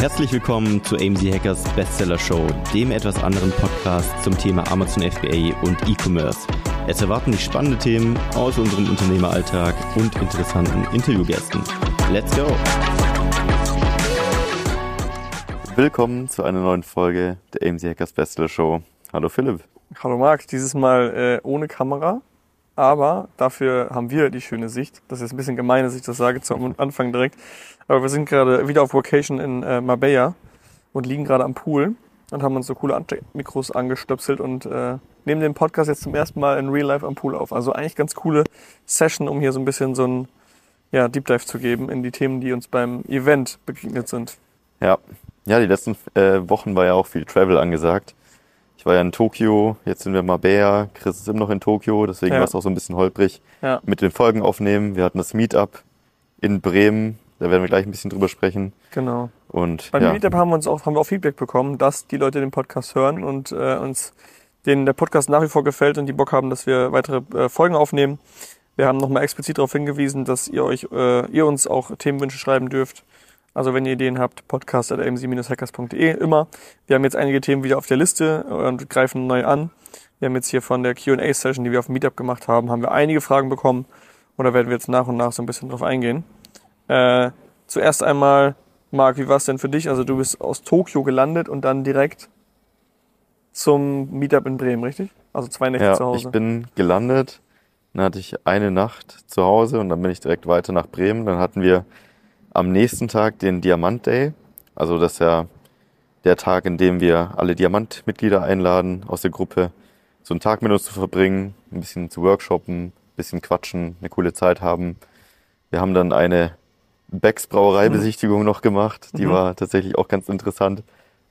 Herzlich willkommen zu AMZ Hackers Bestseller Show, dem etwas anderen Podcast zum Thema Amazon FBA und E-Commerce. Es erwarten dich spannende Themen aus unserem Unternehmeralltag und interessanten Interviewgästen. Let's go! Willkommen zu einer neuen Folge der AMZ Hackers Bestseller Show. Hallo Philipp. Hallo Marc, dieses Mal äh, ohne Kamera, aber dafür haben wir die schöne Sicht. Das ist ein bisschen gemein, dass ich das sage zum Anfang direkt. Aber wir sind gerade wieder auf Vocation in äh, Marbella und liegen gerade am Pool und haben uns so coole Mikros angestöpselt und äh, nehmen den Podcast jetzt zum ersten Mal in Real Life am Pool auf. Also eigentlich ganz coole Session, um hier so ein bisschen so ein ja, Deep Dive zu geben in die Themen, die uns beim Event begegnet sind. Ja, ja, die letzten äh, Wochen war ja auch viel Travel angesagt. Ich war ja in Tokio, jetzt sind wir mal Marbella, Chris ist immer noch in Tokio, deswegen ja. war es auch so ein bisschen holprig ja. mit den Folgen aufnehmen. Wir hatten das Meetup in Bremen, da werden wir gleich ein bisschen drüber sprechen. Genau. Und beim ja. Meetup haben wir uns auch haben wir auch Feedback bekommen, dass die Leute den Podcast hören und äh, uns denen der Podcast nach wie vor gefällt und die Bock haben, dass wir weitere äh, Folgen aufnehmen. Wir haben nochmal explizit darauf hingewiesen, dass ihr euch äh, ihr uns auch Themenwünsche schreiben dürft also wenn ihr Ideen habt, podcast.mc-hackers.de immer. Wir haben jetzt einige Themen wieder auf der Liste und greifen neu an. Wir haben jetzt hier von der Q&A-Session, die wir auf dem Meetup gemacht haben, haben wir einige Fragen bekommen und da werden wir jetzt nach und nach so ein bisschen drauf eingehen. Äh, zuerst einmal, Marc, wie war es denn für dich? Also du bist aus Tokio gelandet und dann direkt zum Meetup in Bremen, richtig? Also zwei Nächte ja, zu Hause. ich bin gelandet, dann hatte ich eine Nacht zu Hause und dann bin ich direkt weiter nach Bremen. Dann hatten wir am nächsten Tag den Diamant Day. Also das ist ja der Tag, in dem wir alle Diamant-Mitglieder einladen aus der Gruppe, so einen Tag mit uns zu verbringen, ein bisschen zu workshoppen, ein bisschen quatschen, eine coole Zeit haben. Wir haben dann eine Becks Brauereibesichtigung mhm. noch gemacht. Die mhm. war tatsächlich auch ganz interessant,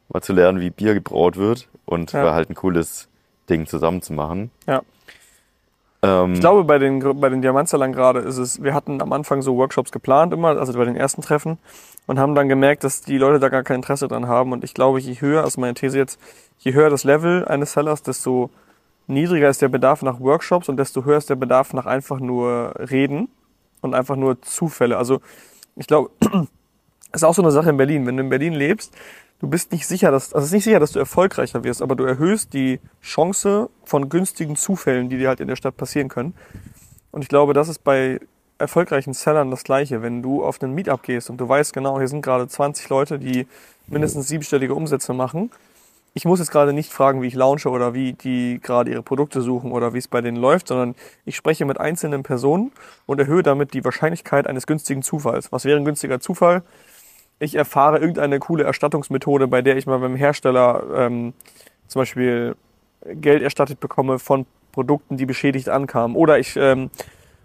mal zu lernen, wie Bier gebraut wird. Und ja. war halt ein cooles Ding zusammen zu machen. Ja. Ähm, ich glaube, bei den, bei den Diamantzellern gerade ist es, wir hatten am Anfang so Workshops geplant immer, also bei den ersten Treffen, und haben dann gemerkt, dass die Leute da gar kein Interesse dran haben. Und ich glaube, je höher, also meine These jetzt, je höher das Level eines Sellers, desto niedriger ist der Bedarf nach Workshops und desto höher ist der Bedarf nach einfach nur Reden und einfach nur Zufälle. Also ich glaube, ist auch so eine Sache in Berlin. Wenn du in Berlin lebst, du bist nicht sicher, dass, also es ist nicht sicher, dass du erfolgreicher wirst, aber du erhöhst die Chance von günstigen Zufällen, die dir halt in der Stadt passieren können. Und ich glaube, das ist bei erfolgreichen Sellern das Gleiche. Wenn du auf einen Meetup gehst und du weißt genau, hier sind gerade 20 Leute, die mindestens siebenstellige Umsätze machen. Ich muss jetzt gerade nicht fragen, wie ich launche oder wie die gerade ihre Produkte suchen oder wie es bei denen läuft, sondern ich spreche mit einzelnen Personen und erhöhe damit die Wahrscheinlichkeit eines günstigen Zufalls. Was wäre ein günstiger Zufall? Ich erfahre irgendeine coole Erstattungsmethode, bei der ich mal beim Hersteller ähm, zum Beispiel Geld erstattet bekomme von Produkten, die beschädigt ankamen. Oder ich ähm,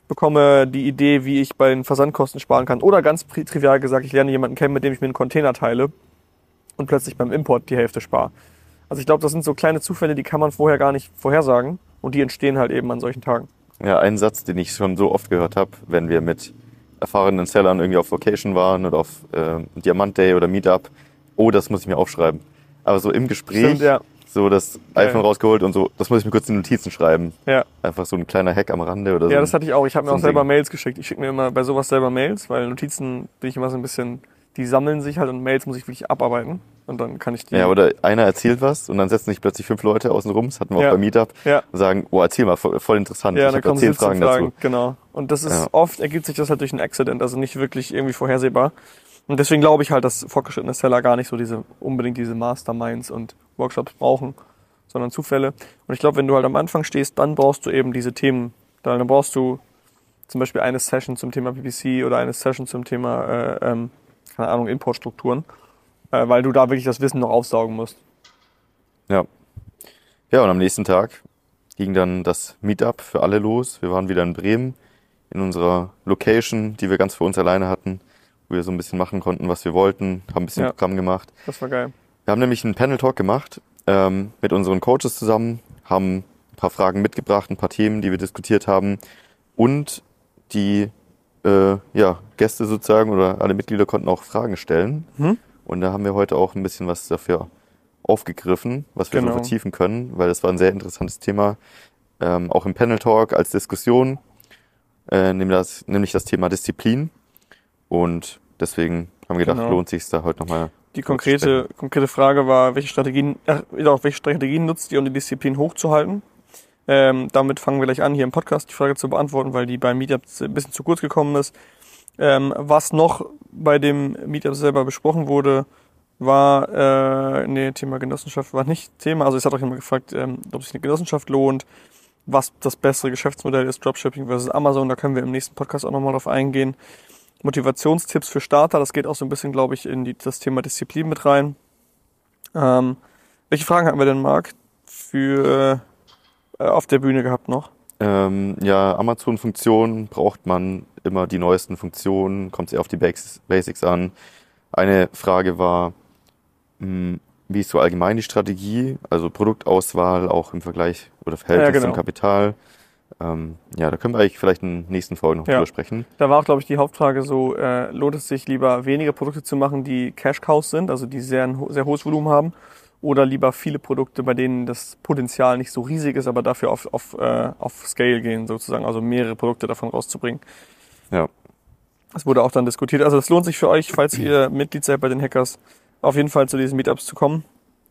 bekomme die Idee, wie ich bei den Versandkosten sparen kann. Oder ganz trivial gesagt, ich lerne jemanden kennen, mit dem ich mir einen Container teile und plötzlich beim Import die Hälfte spare. Also ich glaube, das sind so kleine Zufälle, die kann man vorher gar nicht vorhersagen und die entstehen halt eben an solchen Tagen. Ja, ein Satz, den ich schon so oft gehört habe, wenn wir mit erfahrenen Sellern irgendwie auf Location waren oder auf äh, Diamant Day oder Meetup. Oh, das muss ich mir aufschreiben. Aber so im Gespräch, Stimmt, ja. so das iPhone ja. rausgeholt und so, das muss ich mir kurz in Notizen schreiben. Ja. Einfach so ein kleiner Hack am Rande oder so. Ja, das hatte ich auch. Ich habe mir so auch selber Ding. Mails geschickt. Ich schicke mir immer bei sowas selber Mails, weil Notizen bin ich immer so ein bisschen, die sammeln sich halt und Mails muss ich wirklich abarbeiten. Und dann kann ich die. Ja, oder einer erzählt was und dann setzen sich plötzlich fünf Leute außen rum, das hatten wir ja. auch beim Meetup, ja. und sagen, oh, erzähl mal, voll, voll interessant. Ja, ich habe zehn Fragen, Fragen dazu. Genau. Und das ist ja. oft ergibt sich das halt durch ein Accident, also nicht wirklich irgendwie vorhersehbar. Und deswegen glaube ich halt, dass fortgeschrittene Seller gar nicht so diese unbedingt diese Masterminds und Workshops brauchen, sondern Zufälle. Und ich glaube, wenn du halt am Anfang stehst, dann brauchst du eben diese Themen. Dann brauchst du zum Beispiel eine Session zum Thema PPC oder eine Session zum Thema, äh, ähm, keine Ahnung, Importstrukturen äh, weil du da wirklich das Wissen noch aufsaugen musst. Ja. Ja, und am nächsten Tag ging dann das Meetup für alle los. Wir waren wieder in Bremen in unserer Location, die wir ganz für uns alleine hatten, wo wir so ein bisschen machen konnten, was wir wollten, haben ein bisschen ja, Programm gemacht. Das war geil. Wir haben nämlich einen Panel-Talk gemacht ähm, mit unseren Coaches zusammen, haben ein paar Fragen mitgebracht, ein paar Themen, die wir diskutiert haben und die äh, ja, Gäste sozusagen oder alle Mitglieder konnten auch Fragen stellen. Hm? Und da haben wir heute auch ein bisschen was dafür aufgegriffen, was wir genau. so vertiefen können, weil das war ein sehr interessantes Thema, ähm, auch im Panel Talk als Diskussion, äh, nämlich, das, nämlich das Thema Disziplin. Und deswegen haben wir gedacht, Genau. lohnt sich da heute nochmal. Die konkrete, konkrete Frage war, welche Strategien, ja, welche Strategien nutzt ihr, um die Disziplin hochzuhalten? Ähm, damit fangen wir gleich an, hier im Podcast die Frage zu beantworten, weil die beim Meetup ein bisschen zu kurz gekommen ist. Ähm, was noch bei dem Meetup selber besprochen wurde, war, äh, nee, Thema Genossenschaft war nicht Thema. Also es hat auch jemand gefragt, ähm, ob sich eine Genossenschaft lohnt, was das bessere Geschäftsmodell ist, Dropshipping versus Amazon. Da können wir im nächsten Podcast auch nochmal drauf eingehen. Motivationstipps für Starter, das geht auch so ein bisschen, glaube ich, in die, das Thema Disziplin mit rein. Ähm, welche Fragen hatten wir denn, Marc, für äh, auf der Bühne gehabt noch? Ähm, ja, Amazon-Funktionen braucht man immer die neuesten Funktionen, kommt sehr auf die Basics, an. Eine Frage war, mh, wie ist so allgemein die Strategie, also Produktauswahl auch im Vergleich oder Verhältnis Ja, genau. zum Kapital. Ähm, ja, da können wir eigentlich vielleicht in den nächsten Folgen noch Ja. drüber sprechen. Da war auch, glaube ich, die Hauptfrage so, äh, lohnt es sich lieber weniger Produkte zu machen, die Cash Cows sind, also die sehr, ein sehr hohes Volumen haben, oder lieber viele Produkte, bei denen das Potenzial nicht so riesig ist, aber dafür auf, auf, äh, auf Scale gehen, sozusagen, also mehrere Produkte davon rauszubringen. Ja. Das wurde auch dann diskutiert. Also es lohnt sich für euch, falls ihr Mitglied seid bei den Hackers, auf jeden Fall zu diesen Meetups zu kommen.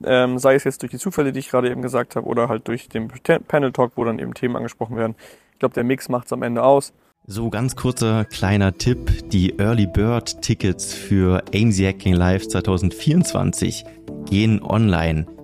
Ähm, sei es jetzt durch die Zufälle, die ich gerade eben gesagt habe, oder halt durch den Panel Talk, wo dann eben Themen angesprochen werden. Ich glaube, der Mix macht es am Ende aus. So, ganz kurzer kleiner Tipp. Die Early Bird Tickets für AMZ Hacking Live 2024 gehen online.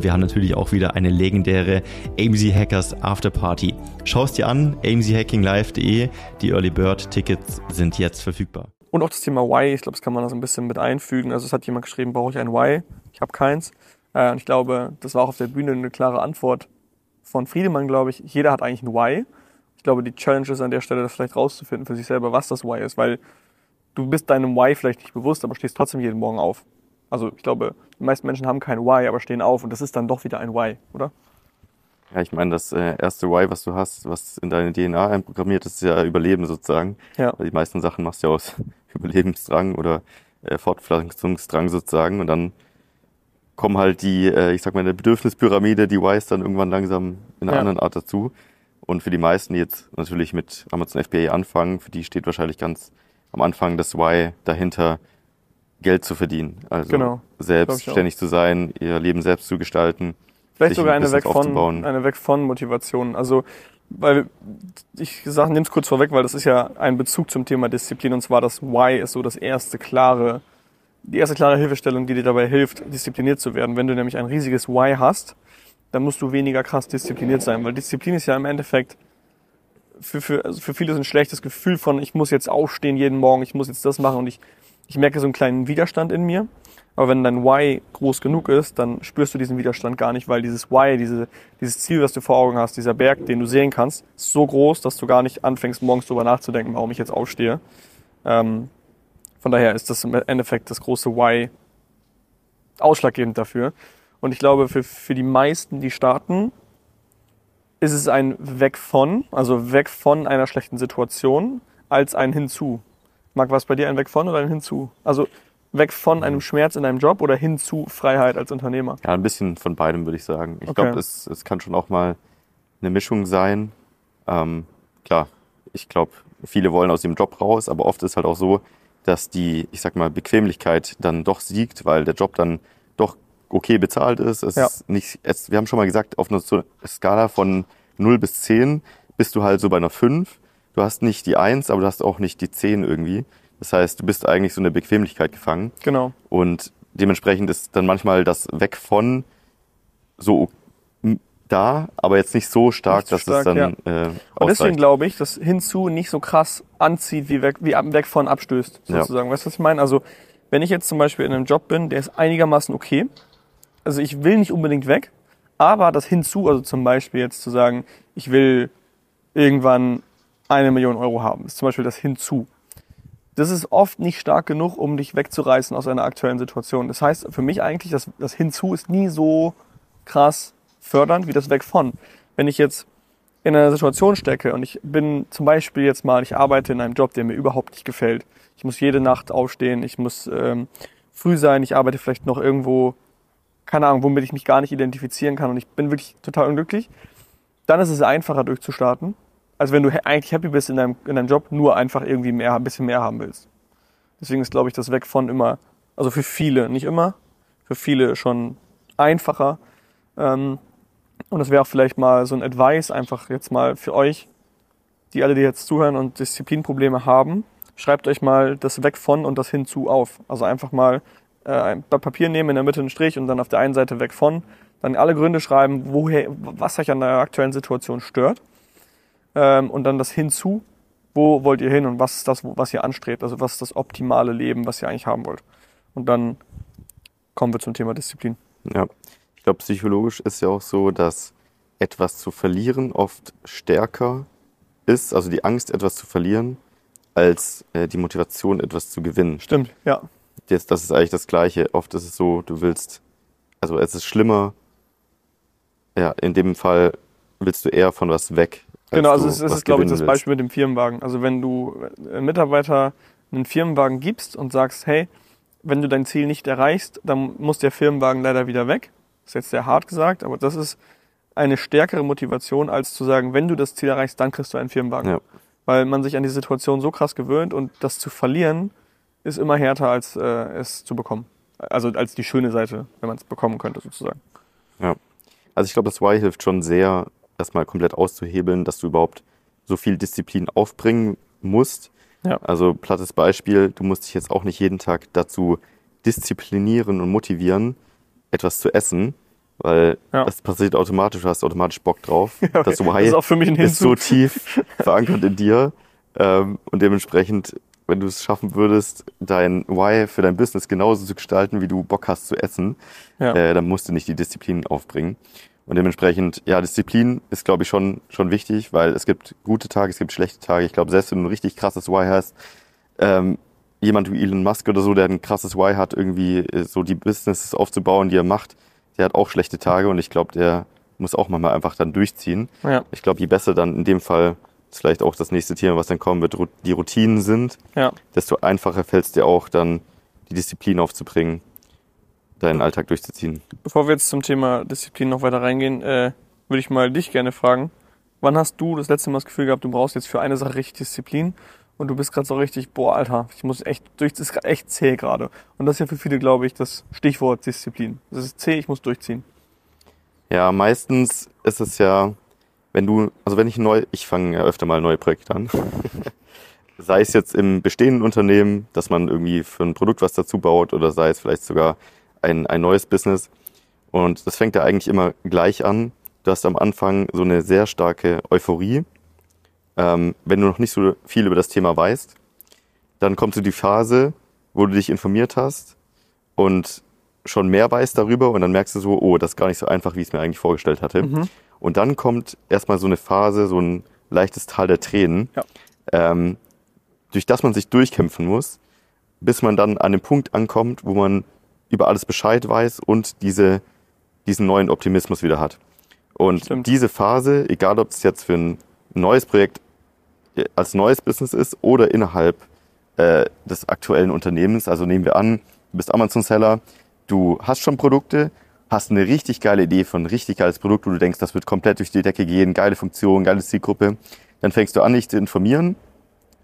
wir haben natürlich auch wieder eine legendäre AMZ Hackers Afterparty. Schau es dir an, amzhackinglive.de. Die Early Bird Tickets sind jetzt verfügbar. Und auch das Thema Why, ich glaube, das kann man da so ein bisschen mit einfügen. Also es hat jemand geschrieben, brauche ich ein Why? Ich habe keins. Äh, und ich glaube, das war auch auf der Bühne eine klare Antwort von Friedemann, glaube ich. Jeder hat eigentlich ein Why. Ich glaube, die Challenge ist an der Stelle, das vielleicht rauszufinden für sich selber, was das Why ist, weil du bist deinem Why vielleicht nicht bewusst, aber stehst trotzdem jeden Morgen auf. Also ich glaube, die meisten Menschen haben kein Why, aber stehen auf und das ist dann doch wieder ein Why, oder? Ja, ich meine, das äh, erste Why, was du hast, was in deine DNA einprogrammiert ist, ist ja Überleben sozusagen. Ja. Weil die meisten Sachen machst du ja aus Überlebensdrang oder äh, Fortpflanzungsdrang sozusagen und dann kommen halt die, äh, ich sag mal, in der Bedürfnispyramide, die Whys dann irgendwann langsam in einer Ja. anderen Art dazu. Und für die meisten, die jetzt natürlich mit Amazon FBA anfangen, für die steht wahrscheinlich ganz am Anfang das Why dahinter, Geld zu verdienen. Also Genau. selbstständig zu sein, ihr Leben selbst zu gestalten. Vielleicht sogar ein eine weg von, eine weg von Motivation. Also, weil ich sage, nimm's kurz vorweg, weil das ist ja ein Bezug zum Thema Disziplin und zwar das Why ist so das erste klare, die erste klare Hilfestellung, die dir dabei hilft, diszipliniert zu werden. Wenn du nämlich ein riesiges Why hast, dann musst du weniger krass diszipliniert sein, weil Disziplin ist ja im Endeffekt für, für, also für viele so ein schlechtes Gefühl von, ich muss jetzt aufstehen jeden Morgen, ich muss jetzt das machen und ich, ich merke so einen kleinen Widerstand in mir. Aber wenn dein Why groß genug ist, dann spürst du diesen Widerstand gar nicht, weil dieses Why, diese, dieses Ziel, was du vor Augen hast, dieser Berg, den du sehen kannst, ist so groß, dass du gar nicht anfängst, morgens darüber nachzudenken, warum ich jetzt aufstehe. Ähm, von daher ist das im Endeffekt das große Why ausschlaggebend dafür. Und ich glaube, für, für die meisten, die starten, ist es ein Weg von, also weg von einer schlechten Situation, als ein Hinzu. Marc, war es bei dir ein Weg von oder ein Hinzu? Also weg von einem Schmerz in deinem Job oder hin zu Freiheit als Unternehmer? Ja, ein bisschen von beidem würde ich sagen. Ich Okay. glaube, es, es kann schon auch mal eine Mischung sein. Ähm, klar, ich glaube, viele wollen aus dem Job raus, aber oft ist halt auch so, dass die, ich sag mal, Bequemlichkeit dann doch siegt, weil der Job dann doch okay bezahlt ist. Es Ja. ist nicht, es, wir haben schon mal gesagt, auf einer Skala von 0 bis 10 bist du halt so bei einer 5. Du hast nicht die 1, aber du hast auch nicht die 10 irgendwie. Das heißt, du bist eigentlich so in der Bequemlichkeit gefangen. Genau. Und dementsprechend ist dann manchmal das Weg von so da, aber jetzt nicht so stark, Nicht dass es stark, dann äh, Und deswegen ausreicht. glaube ich, dass hinzu nicht so krass anzieht, wie weg, wie ab- weg von abstößt, Ja. sozusagen. Weißt du, was ich meine? Also, wenn ich jetzt zum Beispiel in einem Job bin, der ist einigermaßen okay, also ich will nicht unbedingt weg, aber das hinzu, also zum Beispiel jetzt zu sagen, ich will irgendwann eine Million Euro haben, ist zum Beispiel das hinzu. das ist oft nicht stark genug, um dich wegzureißen aus einer aktuellen Situation. Das heißt für mich eigentlich, dass das Hinzu ist nie so krass fördernd wie das Weg von. Wenn ich jetzt in einer Situation stecke und ich bin zum Beispiel jetzt mal, ich arbeite in einem Job, der mir überhaupt nicht gefällt. Ich muss jede Nacht aufstehen, ich muss ähm, früh sein, ich arbeite vielleicht noch irgendwo, keine Ahnung, womit ich mich gar nicht identifizieren kann und ich bin wirklich total unglücklich, dann ist es einfacher durchzustarten, als wenn du eigentlich happy bist in deinem, in deinem Job, nur einfach irgendwie mehr, ein bisschen mehr haben willst. Deswegen ist, glaube ich, das Weg von immer, also für viele, nicht immer, für viele schon einfacher. Ähm, und das wäre auch vielleicht mal so ein Advice einfach jetzt mal für euch, die alle, die jetzt zuhören und Disziplinprobleme haben. Schreibt euch mal das weg von und das hinzu auf. Also einfach mal äh, ein Papier nehmen, in der Mitte einen Strich und dann auf der einen Seite weg von. Dann alle Gründe schreiben, woher, was euch an der aktuellen Situation stört. Ähm, und dann das hinzu. Wo wollt ihr hin und was ist das, was ihr anstrebt? Also was ist das optimale Leben, was ihr eigentlich haben wollt? Und dann kommen wir zum Thema Disziplin. Ja. Ich glaube, psychologisch ist ja auch so, dass etwas zu verlieren oft stärker ist, also die Angst, etwas zu verlieren, als äh, die Motivation, etwas zu gewinnen. Stimmt, ja. Das, das ist eigentlich das Gleiche. Oft ist es so, du willst, also es ist schlimmer, ja, in dem Fall willst du eher von was weg. Genau, also es ist, glaube ich, das Beispiel mit dem Firmenwagen. Also wenn du einem äh, Mitarbeiter einen Firmenwagen gibst und sagst, hey, wenn du dein Ziel nicht erreichst, dann muss der Firmenwagen leider wieder weg ist jetzt sehr hart gesagt, aber das ist eine stärkere Motivation, als zu sagen, wenn du das Ziel erreichst, dann kriegst du einen Firmenwagen. Ja. Weil man sich an die Situation so krass gewöhnt und das zu verlieren ist immer härter, als äh, es zu bekommen. Also als die schöne Seite, wenn man es bekommen könnte, sozusagen. Ja. Also ich glaube, das Why hilft schon sehr, das mal komplett auszuhebeln, dass du überhaupt so viel Disziplin aufbringen musst. Ja. Also plattes Beispiel, du musst dich jetzt auch nicht jeden Tag dazu disziplinieren und motivieren, etwas zu essen, weil ja. das passiert automatisch, du hast automatisch Bock drauf. Ja, okay. Das Why ist, auch für mich ein ist so tief verankert in dir ähm, und dementsprechend, wenn du es schaffen würdest, dein Why für dein Business genauso zu gestalten, wie du Bock hast zu essen, ja. äh, dann musst du nicht die Disziplin aufbringen. Und dementsprechend, ja, Disziplin ist, glaube ich, schon, schon wichtig, weil es gibt gute Tage, es gibt schlechte Tage. Ich glaube, selbst wenn du ein richtig krasses Why hast, ähm, jemand wie Elon Musk oder so, der ein krasses Why hat, irgendwie äh, so die Businesses aufzubauen, die er macht, der hat auch schlechte Tage und ich glaube, der muss auch manchmal einfach dann durchziehen. Ja. Ich glaube, je besser dann in dem Fall, ist vielleicht auch das nächste Thema, was dann kommen wird, die Routinen sind, ja. desto einfacher fällt es dir auch dann, die Disziplin aufzubringen, deinen Alltag durchzuziehen. Bevor wir jetzt zum Thema Disziplin noch weiter reingehen, äh, würde ich mal dich gerne fragen, wann hast du das letzte Mal das Gefühl gehabt, du brauchst jetzt für eine Sache richtig Disziplin und du bist gerade so richtig, boah, Alter, ich muss echt durch, das ist echt zäh gerade. Und das ist ja für viele, glaube ich, das Stichwort Disziplin. Das ist zäh, ich muss durchziehen. Ja, meistens ist es ja, wenn du, also wenn ich neu, ich fange ja öfter mal neue Projekte an. sei es jetzt im bestehenden Unternehmen, dass man irgendwie für ein Produkt was dazu baut oder sei es vielleicht sogar ein, ein neues Business. Und das fängt ja eigentlich immer gleich an. Du hast am Anfang so eine sehr starke Euphorie ähm, wenn du noch nicht so viel über das Thema weißt, dann kommt so die Phase, wo du dich informiert hast und schon mehr weißt darüber und dann merkst du so, oh, das ist gar nicht so einfach, wie ich es mir eigentlich vorgestellt hatte. Mhm. Und dann kommt erstmal so eine Phase, so ein leichtes Tal der Tränen, ja. ähm, durch das man sich durchkämpfen muss, bis man dann an den Punkt ankommt, wo man über alles Bescheid weiß und diese, diesen neuen Optimismus wieder hat. Und Stimmt. diese Phase, egal ob es jetzt für ein neues Projekt als neues Business ist oder innerhalb äh, des aktuellen Unternehmens. Also nehmen wir an, du bist Amazon-Seller, du hast schon Produkte, hast eine richtig geile Idee von ein richtig geiles Produkt, wo du denkst, das wird komplett durch die Decke gehen, geile Funktion, geile Zielgruppe. Dann fängst du an, dich zu informieren,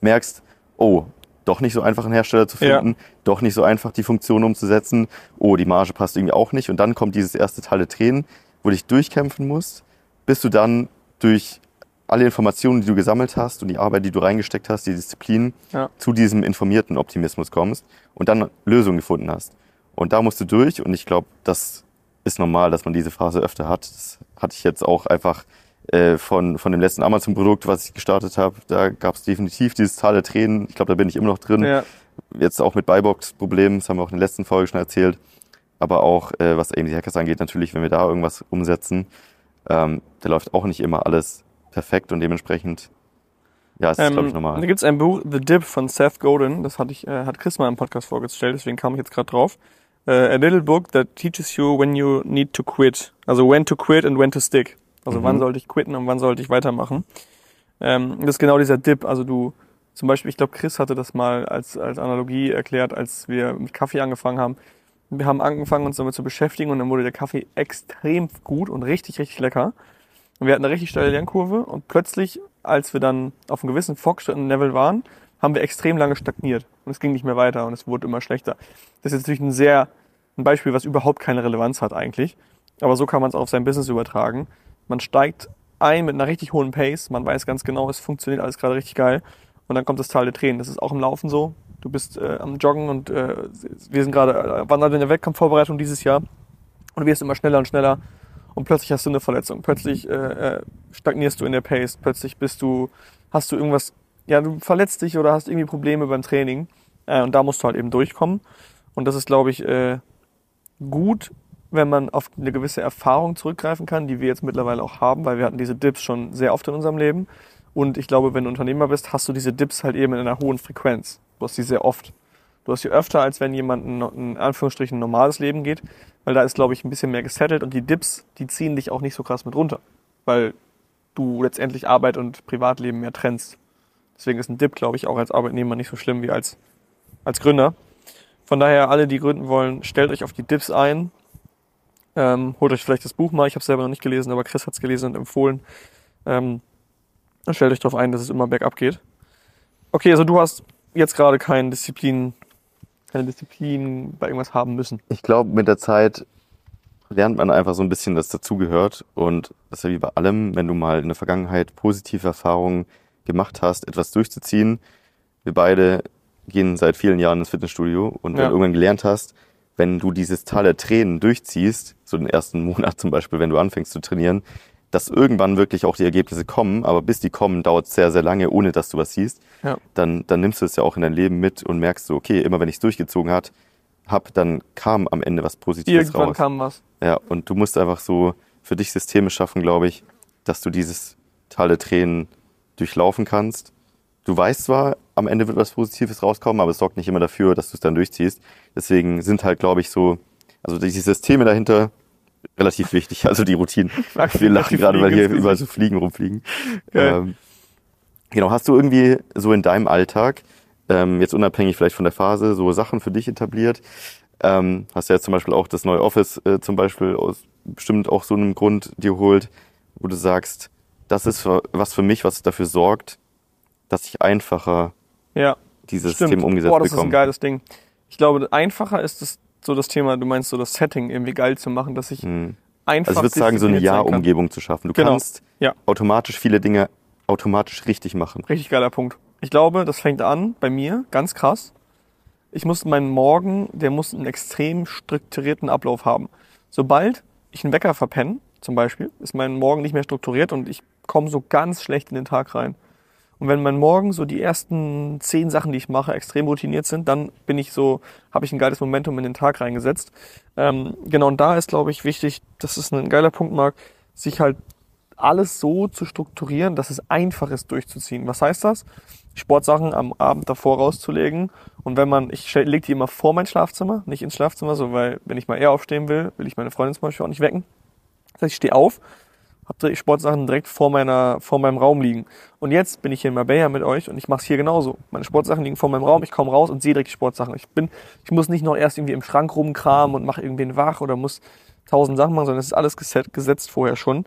merkst, oh, doch nicht so einfach einen Hersteller zu finden, ja. doch nicht so einfach die Funktion umzusetzen, oh, die Marge passt irgendwie auch nicht. Und dann kommt dieses erste Teil der Tränen, wo du dich durchkämpfen musst, bis du dann durch alle Informationen, die du gesammelt hast und die Arbeit, die du reingesteckt hast, die Disziplin, ja. zu diesem informierten Optimismus kommst und dann Lösungen gefunden hast. Und da musst du durch und ich glaube, das ist normal, dass man diese Phase öfter hat. Das hatte ich jetzt auch einfach äh, von, von dem letzten Amazon-Produkt, was ich gestartet habe. Da gab es definitiv dieses Tal der Tränen. Ich glaube, da bin ich immer noch drin. Ja. Jetzt auch mit Buybox-Problemen, das haben wir auch in der letzten Folge schon erzählt. Aber auch, äh, was eben die Hackers angeht, natürlich, wenn wir da irgendwas umsetzen, ähm, da läuft auch nicht immer alles perfekt und dementsprechend Ja, das ist, glaube ich, Da normal. gibt es ein Buch, The Dip von Seth Godin. Das hatte ich, äh, hat Chris mal im Podcast vorgestellt, deswegen kam ich jetzt gerade drauf. Äh, a little book that teaches you when you need to quit. Also when to quit and when to stick. Also Mhm. wann sollte ich quitten und wann sollte ich weitermachen. Ähm, das ist genau dieser Dip. Also du, zum Beispiel, ich glaube, Chris hatte das mal als, als Analogie erklärt, als wir mit Kaffee angefangen haben. Wir haben angefangen, uns damit zu beschäftigen und dann wurde der Kaffee extrem gut und richtig, richtig lecker. Und wir hatten eine richtig steile Lernkurve und plötzlich, als wir dann auf einem gewissen fortgeschrittenen Level waren, haben wir extrem lange stagniert und es ging nicht mehr weiter und es wurde immer schlechter. Das ist jetzt natürlich ein sehr, ein Beispiel, was überhaupt keine Relevanz hat eigentlich. Aber so kann man es auch auf sein Business übertragen. Man steigt ein mit einer richtig hohen Pace, man weiß ganz genau, es funktioniert alles gerade richtig geil und dann kommt das Tal der Tränen. Das ist auch im Laufen so. Du bist äh, am Joggen und äh, wir sind gerade, äh, waren gerade in der Wettkampfvorbereitung dieses Jahr und du wirst immer schneller und schneller und plötzlich hast du eine Verletzung, plötzlich äh, äh, stagnierst du in der Pace, plötzlich bist du, hast du irgendwas, ja, du verletzt dich oder hast irgendwie Probleme beim Training äh, und da musst du halt eben durchkommen und das ist, glaube ich, gut, wenn man auf eine gewisse Erfahrung zurückgreifen kann, die wir jetzt mittlerweile auch haben, weil wir hatten diese Dips schon sehr oft in unserem Leben und ich glaube, wenn du Unternehmer bist, hast du diese Dips halt eben in einer hohen Frequenz. Du hast sie sehr oft. Du hast sie öfter, als wenn jemand ein, ein in Anführungsstrichen normales Leben geht, weil da ist, glaube ich, ein bisschen mehr gesettelt und die Dips, die ziehen dich auch nicht so krass mit runter, weil du letztendlich Arbeit und Privatleben mehr trennst. Deswegen ist ein Dip, glaube ich, auch als Arbeitnehmer nicht so schlimm wie als, als Gründer. Von daher, alle, die gründen wollen, stellt euch auf die Dips ein. Ähm, holt euch vielleicht das Buch mal. Ich habe es selber noch nicht gelesen, aber Chris hat es gelesen und empfohlen. Ähm, dann stellt euch darauf ein, dass es immer bergab geht. Okay, also du hast jetzt gerade keine Disziplin, keine Disziplin bei irgendwas haben müssen. Ich glaube, mit der Zeit lernt man einfach so ein bisschen, dass dazugehört. Und das ist ja wie bei allem, wenn du mal in der Vergangenheit positive Erfahrungen gemacht hast, etwas durchzuziehen. Wir beide gehen seit vielen Jahren ins Fitnessstudio und wenn Ja. du irgendwann gelernt hast, wenn du dieses Tal der Tränen durchziehst, so den ersten Monat zum Beispiel, wenn du anfängst zu trainieren, dass irgendwann wirklich auch die Ergebnisse kommen, aber bis die kommen, dauert es sehr, sehr lange, ohne dass du was siehst, Ja. dann, dann nimmst du es ja auch in dein Leben mit und merkst so, okay, immer wenn ich es durchgezogen hat, hab, dann kam am Ende was Positives Irgendwann raus. kam was. Ja, und du musst einfach so für dich Systeme schaffen, glaube ich, dass du dieses Tal der Tränen durchlaufen kannst. Du weißt zwar, am Ende wird was Positives rauskommen, aber es sorgt nicht immer dafür, dass du es dann durchziehst. Deswegen sind halt, glaube ich, so, also die Systeme dahinter relativ wichtig, also die Routinen. mag Wir lachen gerade, weil hier überall so Fliegen rumfliegen. Ähm, genau, hast du irgendwie so in deinem Alltag, ähm, jetzt unabhängig vielleicht von der Phase, so Sachen für dich etabliert? Ähm, hast du jetzt zum Beispiel auch das neue Office äh, zum Beispiel aus bestimmt auch so einem Grund dir holt, wo du sagst, das ist was für mich, was dafür sorgt, dass ich einfacher Ja. dieses Stimmt. System umgesetzt Boah, das ist ein geiles Ding. Ich glaube, einfacher ist es so das Thema, du meinst so das Setting irgendwie geil zu machen, dass ich Hm. einfach Also ich würde sagen, so eine. Ja-Umgebung zu schaffen. Du Genau. kannst Ja. automatisch viele Dinge automatisch richtig machen. Richtig geiler Punkt. Ich glaube, das fängt an bei mir, ganz krass. Ich muss meinen Morgen, der muss einen extrem strukturierten Ablauf haben. Sobald ich einen Wecker verpenne, zum Beispiel, ist mein Morgen nicht mehr strukturiert und ich komme so ganz schlecht in den Tag rein. Und wenn mein Morgen so die ersten zehn Sachen, die ich mache, extrem routiniert sind, dann bin ich so, habe ich ein geiles Momentum in den Tag reingesetzt. Ähm, genau, und da ist, glaube ich, wichtig, das ist ein geiler Punkt, Marc, sich halt alles so zu strukturieren, dass es einfach ist durchzuziehen. Was heißt das? Sportsachen am Abend davor rauszulegen. Und wenn man, ich lege die immer vor mein Schlafzimmer, nicht ins Schlafzimmer, so weil, wenn ich mal eher aufstehen will, will ich meine Freundin zum Beispiel auch nicht wecken. Das heißt, ich stehe auf, habe Sportsachen direkt vor meiner, vor meinem Raum liegen. Und jetzt bin ich hier in Marbella mit euch und ich mache es hier genauso. Meine Sportsachen liegen vor meinem Raum, ich komme raus und sehe direkt die Sportsachen. Ich bin, ich muss nicht noch erst irgendwie im Schrank rumkramen und mache irgendwen wach oder muss tausend Sachen machen, sondern es ist alles geset, gesetzt vorher schon.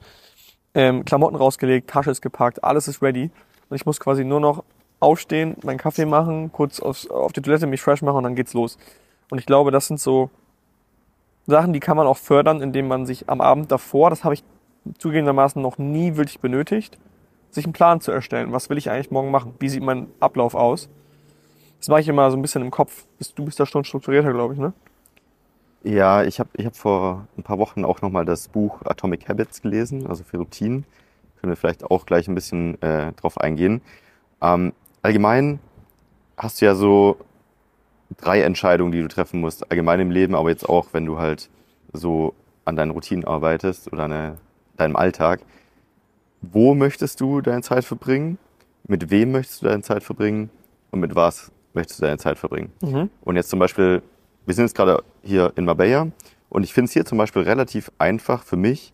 Ähm, Klamotten rausgelegt, Tasche ist gepackt, alles ist ready. Und ich muss quasi nur noch aufstehen, meinen Kaffee machen, kurz aufs, auf die Toilette mich fresh machen und dann geht's los. Und ich glaube, das sind so Sachen, die kann man auch fördern, indem man sich am Abend davor, das habe ich zugegebenermaßen noch nie wirklich benötigt, sich einen Plan zu erstellen. Was will ich eigentlich morgen machen? Wie sieht mein Ablauf aus? Das mache ich immer so ein bisschen im Kopf. Du bist da schon strukturierter, glaube ich, ne? Ja, ich habe ich hab vor ein paar Wochen auch nochmal das Buch Atomic Habits gelesen, also für Routinen. Können wir vielleicht auch gleich ein bisschen äh, drauf eingehen. Ähm, allgemein hast du ja so drei Entscheidungen, die du treffen musst, allgemein im Leben, aber jetzt auch, wenn du halt so an deinen Routinen arbeitest oder an deinem Alltag. Wo möchtest du deine Zeit verbringen mit wem möchtest du deine Zeit verbringen und mit was möchtest du deine Zeit verbringen. Mhm. Und jetzt zum Beispiel, wir sind jetzt gerade hier in Marbella und ich finde es hier zum Beispiel relativ einfach für mich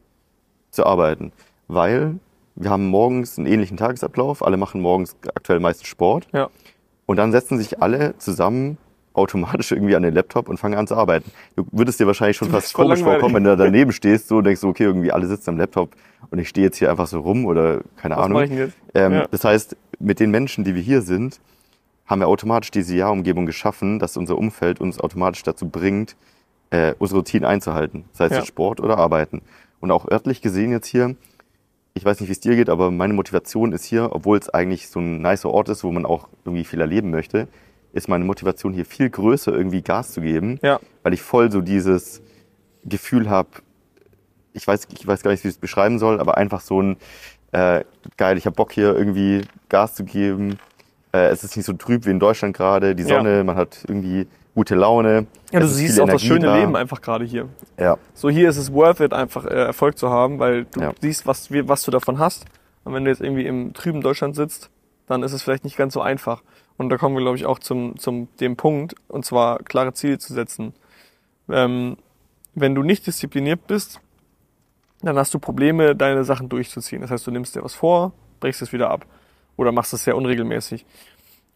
zu arbeiten, weil wir haben morgens einen ähnlichen Tagesablauf, alle machen morgens aktuell meistens Sport Ja. und dann setzen sich alle zusammen automatisch irgendwie an den Laptop und fangen an zu arbeiten. Du würdest dir wahrscheinlich schon fast komisch vorkommen, wenn du da daneben stehst so und denkst so, okay, irgendwie alle sitzen am Laptop und ich stehe jetzt hier einfach so rum oder keine Was Ahnung. Ähm, Ja. Das heißt, mit den Menschen, die wir hier sind, haben wir automatisch diese Ja-Umgebung geschaffen, dass unser Umfeld uns automatisch dazu bringt, äh, unsere Routinen einzuhalten. Sei es Ja. Sport oder Arbeiten. Und auch örtlich gesehen jetzt hier, ich weiß nicht, wie es dir geht, aber meine Motivation ist hier, obwohl es eigentlich so ein nicer Ort ist, wo man auch irgendwie viel erleben möchte, ist meine Motivation hier viel größer, irgendwie Gas zu geben, Ja. weil ich voll so dieses Gefühl habe, ich weiß, ich weiß gar nicht, wie ich es beschreiben soll, aber einfach so ein äh, geil, ich habe Bock hier irgendwie Gas zu geben. Äh, es ist nicht so trüb wie in Deutschland gerade, die Ja. Sonne, man hat irgendwie gute Laune. Ja, du siehst auch das Energie schöne da. Leben einfach gerade hier. Ja, So hier ist es worth it, einfach äh, Erfolg zu haben, weil du Ja. siehst, was, was du davon hast. Und wenn du jetzt irgendwie im trüben Deutschland sitzt, dann ist es vielleicht nicht ganz so einfach. Und da kommen wir, glaube ich, auch zum, zum dem Punkt, und zwar klare Ziele zu setzen. Ähm, wenn du nicht diszipliniert bist, dann hast du Probleme, deine Sachen durchzuziehen. Das heißt, du nimmst dir was vor, brichst es wieder ab oder machst es sehr unregelmäßig.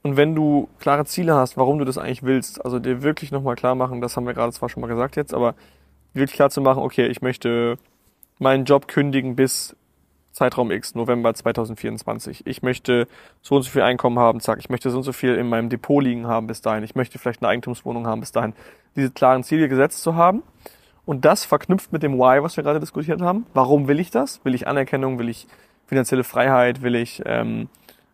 Und wenn du klare Ziele hast, warum du das eigentlich willst, also dir wirklich nochmal klar machen, das haben wir gerade zwar schon mal gesagt jetzt, aber wirklich klar zu machen, okay, ich möchte meinen Job kündigen bis Zeitraum X, November 2024. Ich möchte so und so viel Einkommen haben, zack. Ich möchte so und so viel in meinem Depot liegen haben bis dahin. Ich möchte vielleicht eine Eigentumswohnung haben bis dahin. Diese klaren Ziele gesetzt zu haben und das verknüpft mit dem Why, was wir gerade diskutiert haben. Warum will ich das? Will ich Anerkennung? Will ich finanzielle Freiheit? Will ich ähm,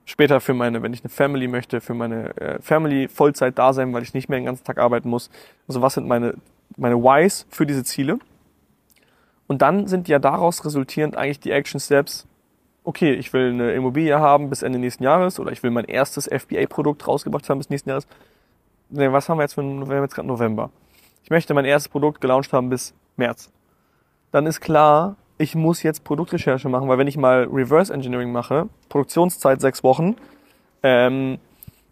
später für meine, wenn ich eine Family möchte, für meine äh, Family Vollzeit da sein, weil ich nicht mehr den ganzen Tag arbeiten muss? Also was sind meine, meine Whys für diese Ziele? Und dann sind ja daraus resultierend eigentlich die Action Steps. Okay, ich will eine Immobilie haben bis Ende nächsten Jahres oder ich will mein erstes FBA-Produkt rausgebracht haben bis nächsten Jahres. Ne, was haben wir jetzt für wir haben jetzt gerade November? Ich möchte mein erstes Produkt gelauncht haben bis März. Dann ist klar, ich muss jetzt Produktrecherche machen, weil wenn ich mal Reverse Engineering mache, Produktionszeit sechs Wochen, ähm,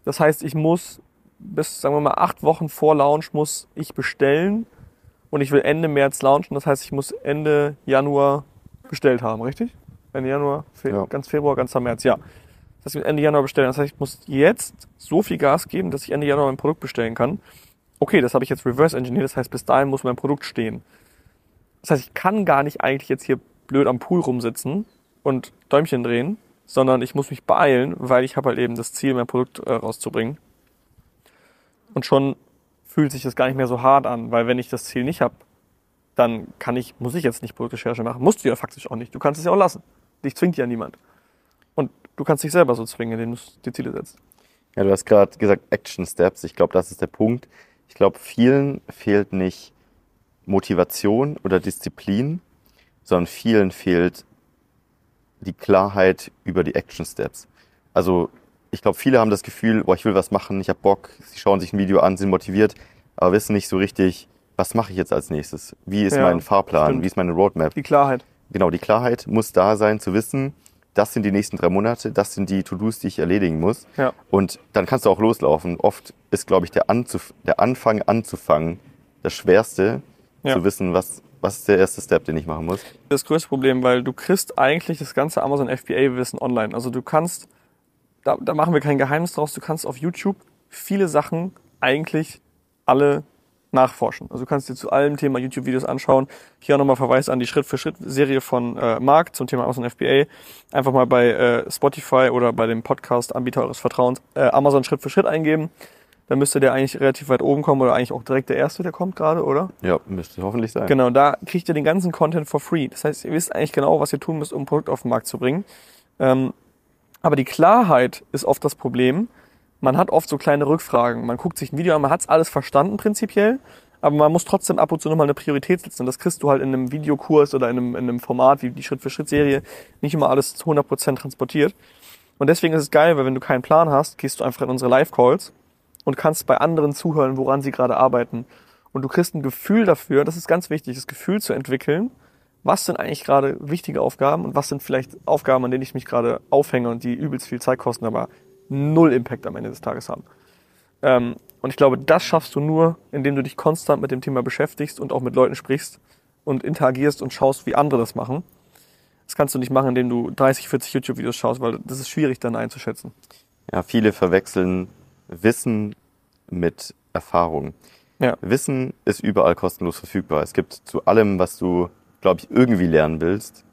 das heißt, ich muss bis, sagen wir mal, acht Wochen vor Launch muss ich bestellen und ich will Ende März launchen. Das heißt, ich muss Ende Januar bestellt haben, richtig? Ende Januar, Fe Ja. ganz Februar, ganz März, ja. Das heißt, ich will Ende Januar bestellen. Das heißt, ich muss jetzt so viel Gas geben, dass ich Ende Januar mein Produkt bestellen kann. Okay, das habe ich jetzt reverse engineert. Das heißt, bis dahin muss mein Produkt stehen. Das heißt, ich kann gar nicht eigentlich jetzt hier blöd am Pool rumsitzen und Däumchen drehen, sondern ich muss mich beeilen, weil ich habe halt eben das Ziel, mein Produkt äh, rauszubringen. Und schon fühlt sich das gar nicht mehr so hart an, weil wenn ich das Ziel nicht habe, dann kann ich, muss ich jetzt nicht Produktrecherche machen. Musst du ja faktisch auch nicht. Du kannst es ja auch lassen. Dich zwingt ja niemand. Und du kannst dich selber so zwingen, indem du die Ziele setzt. Ja, du hast gerade gesagt Action Steps. Ich glaube, das ist der Punkt. Ich glaube, vielen fehlt nicht Motivation oder Disziplin, sondern vielen fehlt die Klarheit über die Action Steps. Also ich glaube, viele haben das Gefühl, boah, ich will was machen, ich habe Bock, sie schauen sich ein Video an, sind motiviert, aber wissen nicht so richtig, was mache ich jetzt als nächstes? Wie ist Ja, mein Fahrplan? stimmt. Wie ist meine Roadmap? Die Klarheit. Genau, die Klarheit muss da sein, zu wissen, das sind die nächsten drei Monate, das sind die To-Dos, die ich erledigen muss. Ja. Und dann kannst du auch loslaufen. Oft ist, glaube ich, der, Anzuf der Anfang anzufangen das Schwerste, Ja. zu wissen, was, was ist der erste Step, den ich machen muss. das größte Problem, weil du kriegst eigentlich das ganze Amazon FBA-Wissen online. Also du kannst, da, da machen wir kein Geheimnis draus, du kannst auf YouTube viele Sachen eigentlich alle nachforschen. Also du kannst dir zu allem Thema YouTube-Videos anschauen. Hier auch nochmal Verweis an die Schritt-für-Schritt-Serie von äh, Marc zum Thema Amazon FBA. Einfach mal bei äh, Spotify oder bei dem Podcast-Anbieter eures Vertrauens äh, Amazon Schritt für Schritt eingeben. Dann müsste der eigentlich relativ weit oben kommen oder eigentlich auch direkt der erste, der kommt gerade, oder? Ja, müsste hoffentlich sein. Genau, da kriegt ihr den ganzen Content for free. Das heißt, ihr wisst eigentlich genau, was ihr tun müsst, um ein Produkt auf den Markt zu bringen. Ähm, aber die Klarheit ist oft das Problem. Man hat oft so kleine Rückfragen. Man guckt sich ein Video an, man hat's alles verstanden prinzipiell, aber man muss trotzdem ab und zu nochmal eine Priorität setzen. Und das kriegst du halt in einem Videokurs oder in einem, in einem Format wie die Schritt-für-Schritt-Serie nicht immer alles zu 100% transportiert. Und deswegen ist es geil, weil wenn du keinen Plan hast, gehst du einfach in unsere Live-Calls und kannst bei anderen zuhören, woran sie gerade arbeiten. Und du kriegst ein Gefühl dafür, das ist ganz wichtig, das Gefühl zu entwickeln, was sind eigentlich gerade wichtige Aufgaben und was sind vielleicht Aufgaben, an denen ich mich gerade aufhänge und die übelst viel Zeit kosten, aber null Impact am Ende des Tages haben. Ähm, und ich glaube, das schaffst du nur, indem du dich konstant mit dem Thema beschäftigst und auch mit Leuten sprichst und interagierst und schaust, wie andere das machen. Das kannst du nicht machen, indem du 30, 40 YouTube-Videos schaust, weil das ist schwierig dann einzuschätzen. Ja, viele verwechseln Wissen mit Erfahrung. Ja. Wissen ist überall kostenlos verfügbar. Es gibt zu allem, was du glaube ich, irgendwie lernen willst,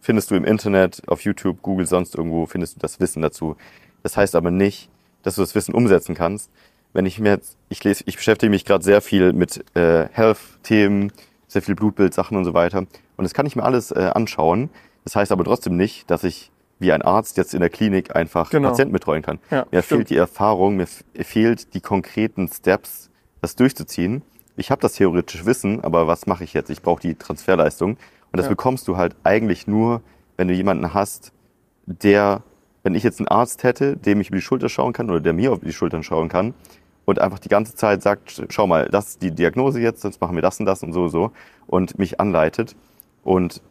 findest du im Internet, auf YouTube, Google, sonst irgendwo, findest du das Wissen dazu. Das heißt aber nicht, dass du das Wissen umsetzen kannst. Wenn ich mir jetzt, ich lese, ich beschäftige mich gerade sehr viel mit äh, Health-Themen, sehr viel Blutbildsachen und so weiter. Und das kann ich mir alles äh, anschauen. Das heißt aber trotzdem nicht, dass ich wie ein Arzt jetzt in der Klinik einfach genau. Patienten betreuen kann. Ja, mir stimmt. fehlt die Erfahrung, mir fehlt die konkreten Steps, das durchzuziehen ich habe das theoretische Wissen, aber was mache ich jetzt? Ich brauche die Transferleistung. Und das ja. bekommst du halt eigentlich nur, wenn du jemanden hast, der, wenn ich jetzt einen Arzt hätte, dem ich über die Schulter schauen kann oder der mir auf die Schultern schauen kann und einfach die ganze Zeit sagt, schau mal, das ist die Diagnose jetzt, sonst machen wir das und das und so und so und mich anleitet und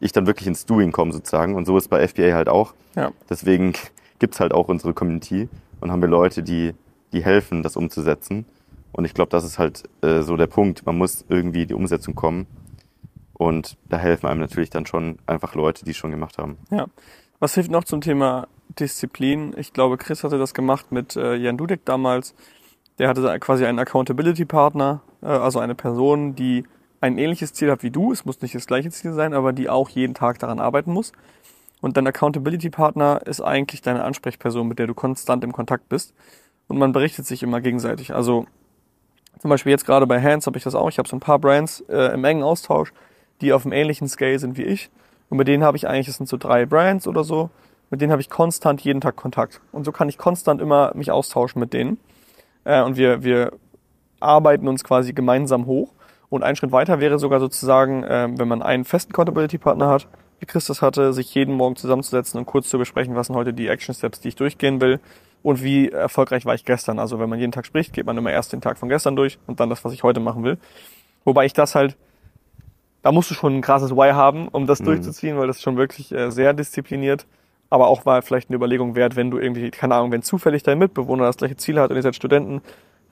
ich dann wirklich ins Doing komme sozusagen. Und so ist bei FBA halt auch. Ja. Deswegen gibt's halt auch unsere Community und haben wir Leute, die, die helfen, das umzusetzen. Und ich glaube, das ist halt äh, so der Punkt. Man muss irgendwie die Umsetzung kommen. Und da helfen einem natürlich dann schon einfach Leute, die es schon gemacht haben. Ja. Was hilft noch zum Thema Disziplin? Ich glaube, Chris hatte das gemacht mit äh, Jan Dudek damals. Der hatte quasi einen Accountability-Partner, äh, also eine Person, die ein ähnliches Ziel hat wie du. Es muss nicht das gleiche Ziel sein, aber die auch jeden Tag daran arbeiten muss. Und dein Accountability-Partner ist eigentlich deine Ansprechperson, mit der du konstant im Kontakt bist. Und man berichtet sich immer gegenseitig. Also zum Beispiel jetzt gerade bei Hands habe ich das auch. Ich habe so ein paar Brands äh, im engen Austausch, die auf einem ähnlichen Scale sind wie ich. Und mit denen habe ich eigentlich, das sind so drei Brands oder so, mit denen habe ich konstant jeden Tag Kontakt. Und so kann ich konstant immer mich austauschen mit denen. Äh, und wir, wir arbeiten uns quasi gemeinsam hoch. Und ein Schritt weiter wäre sogar sozusagen, äh, wenn man einen festen Accountability-Partner hat, wie Chris das hatte, sich jeden Morgen zusammenzusetzen und kurz zu besprechen, was sind heute die Action Steps, die ich durchgehen will und wie erfolgreich war ich gestern. Also wenn man jeden Tag spricht, geht man immer erst den Tag von gestern durch und dann das, was ich heute machen will. Wobei ich das halt, da musst du schon ein krasses Why haben, um das mhm. durchzuziehen, weil das ist schon wirklich äh, sehr diszipliniert. Aber auch war vielleicht eine Überlegung wert, wenn du irgendwie, keine Ahnung, wenn zufällig dein Mitbewohner das gleiche Ziel hat und ihr seid Studenten,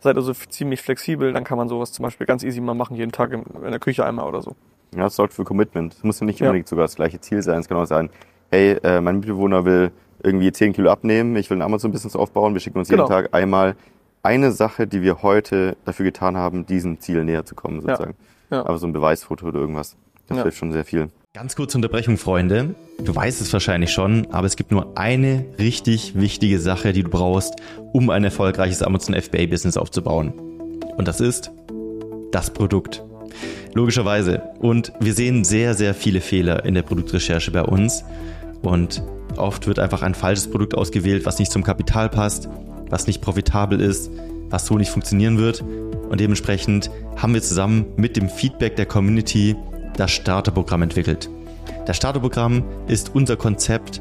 seid also ziemlich flexibel, dann kann man sowas zum Beispiel ganz easy mal machen, jeden Tag in, in der Küche einmal oder so. Ja, das sorgt für Commitment. Es muss ja nicht unbedingt sogar das gleiche Ziel sein. Es kann auch sein, hey, äh, mein Mitbewohner will irgendwie 10 Kilo abnehmen, ich will ein Amazon-Business aufbauen, wir schicken uns genau. jeden Tag einmal eine Sache, die wir heute dafür getan haben, diesem Ziel näher zu kommen, sozusagen. Ja. Ja. Aber so ein Beweisfoto oder irgendwas, das ja. hilft schon sehr viel. Ganz kurze Unterbrechung, Freunde. Du weißt es wahrscheinlich schon, aber es gibt nur eine richtig wichtige Sache, die du brauchst, um ein erfolgreiches Amazon FBA-Business aufzubauen. Und das ist das Produkt. Logischerweise. Und wir sehen sehr, sehr viele Fehler in der Produktrecherche bei uns. Und Oft wird einfach ein falsches Produkt ausgewählt, was nicht zum Kapital passt, was nicht profitabel ist, was so nicht funktionieren wird. Und dementsprechend haben wir zusammen mit dem Feedback der Community das Starterprogramm entwickelt. Das Starterprogramm ist unser Konzept,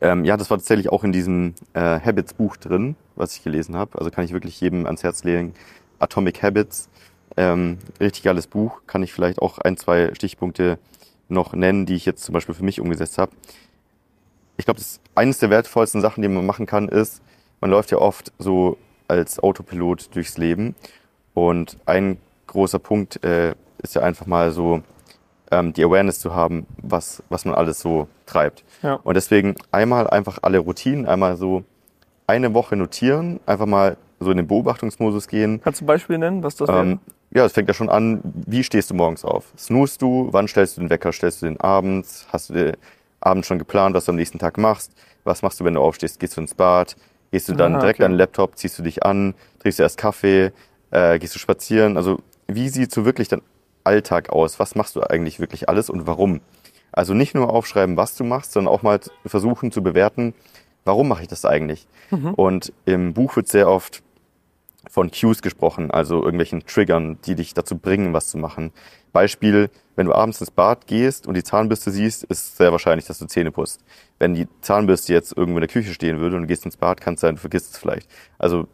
Ähm, ja, das war tatsächlich auch in diesem äh, Habits Buch drin, was ich gelesen habe. Also kann ich wirklich jedem ans Herz legen. Atomic Habits, ähm, richtig geiles Buch. Kann ich vielleicht auch ein, zwei Stichpunkte noch nennen, die ich jetzt zum Beispiel für mich umgesetzt habe. Ich glaube, eines der wertvollsten Sachen, die man machen kann, ist, man läuft ja oft so als Autopilot durchs Leben. Und ein großer Punkt äh, ist ja einfach mal so ähm, die Awareness zu haben, was, was man alles so treibt. Ja. Und deswegen einmal einfach alle Routinen, einmal so eine Woche notieren, einfach mal so in den Beobachtungsmodus gehen. Kannst du Beispiele nennen, was das wäre? Ähm, ja, es fängt ja schon an, wie stehst du morgens auf? Snoost du? Wann stellst du den Wecker? Stellst du den abends? Hast du den abends schon geplant, was du am nächsten Tag machst? Was machst du, wenn du aufstehst? Gehst du ins Bad? Gehst du dann Ah, direkt okay. an den Laptop? Ziehst du dich an? Trinkst du erst Kaffee? Äh, gehst du spazieren? Also wie sieht so wirklich dein Alltag aus? Was machst du eigentlich wirklich alles und warum? Also nicht nur aufschreiben, was du machst, sondern auch mal versuchen zu bewerten, warum mache ich das eigentlich? Und im Buch wird sehr oft von Cues gesprochen, also irgendwelchen Triggern, die dich dazu bringen, was zu machen. Beispiel, wenn du abends ins Bad gehst und die Zahnbürste siehst, ist sehr wahrscheinlich, dass du Zähne putzt. Wenn die Zahnbürste jetzt irgendwo in der Küche stehen würde und du gehst ins Bad, kann es sein, du vergisst es vielleicht. Also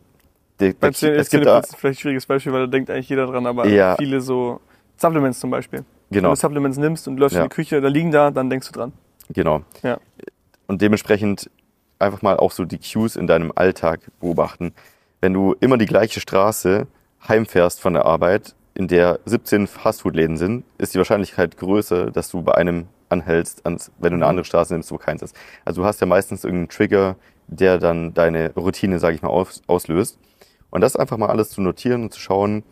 der, der, Zähne, es gibt da, ist vielleicht ein schwieriges Beispiel, weil da denkt eigentlich jeder dran, aber Ja. viele so Supplements zum Beispiel. Wenn genau, du Supplements nimmst und läufst Ja. in die Küche, da liegen da, dann denkst du dran. genau. Ja. Und dementsprechend einfach mal auch so die Cues in deinem Alltag beobachten. Wenn du immer die gleiche Straße heimfährst von der Arbeit, in der 17 Fastfood-Läden sind, ist die Wahrscheinlichkeit größer, dass du bei einem anhältst, als wenn du eine andere Straße nimmst, wo keins ist. Also du hast ja meistens irgendeinen Trigger, der dann deine Routine, sage ich mal, aus, auslöst. Und das einfach mal alles zu notieren und zu schauen,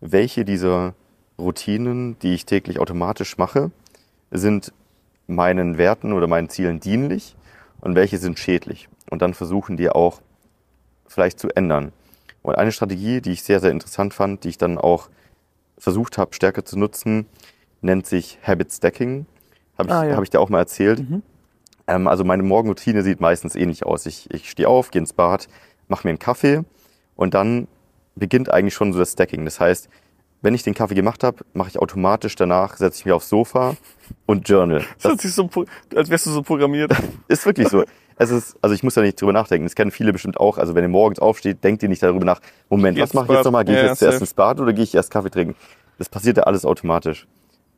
welche dieser Routinen, die ich täglich automatisch mache, sind meinen Werten oder meinen Zielen dienlich und welche sind schädlich. Und dann versuchen die auch vielleicht zu ändern. Und eine Strategie, die ich sehr, sehr interessant fand, die ich dann auch versucht habe, stärker zu nutzen, nennt sich Habit Stacking. Habe ich, Ah, ja. hab ich dir auch mal erzählt. Ähm, also meine Morgenroutine sieht meistens ähnlich aus. Ich, ich stehe auf, gehe ins Bad, mache mir einen Kaffee und dann beginnt eigentlich schon so das Stacking. Das heißt, wenn ich den Kaffee gemacht habe, mache ich automatisch danach, setze ich mich aufs Sofa und journal. Das hört sich so, als wärst du so programmiert. Ist wirklich so. Es ist, also ich muss da nicht drüber nachdenken. Das kennen viele bestimmt auch. Also wenn ihr morgens aufsteht, denkt ihr nicht darüber nach, Moment, was mache ich jetzt nochmal? Gehe ich Ja, jetzt zuerst ins Bad oder gehe ich erst Kaffee trinken? Das passiert ja alles automatisch.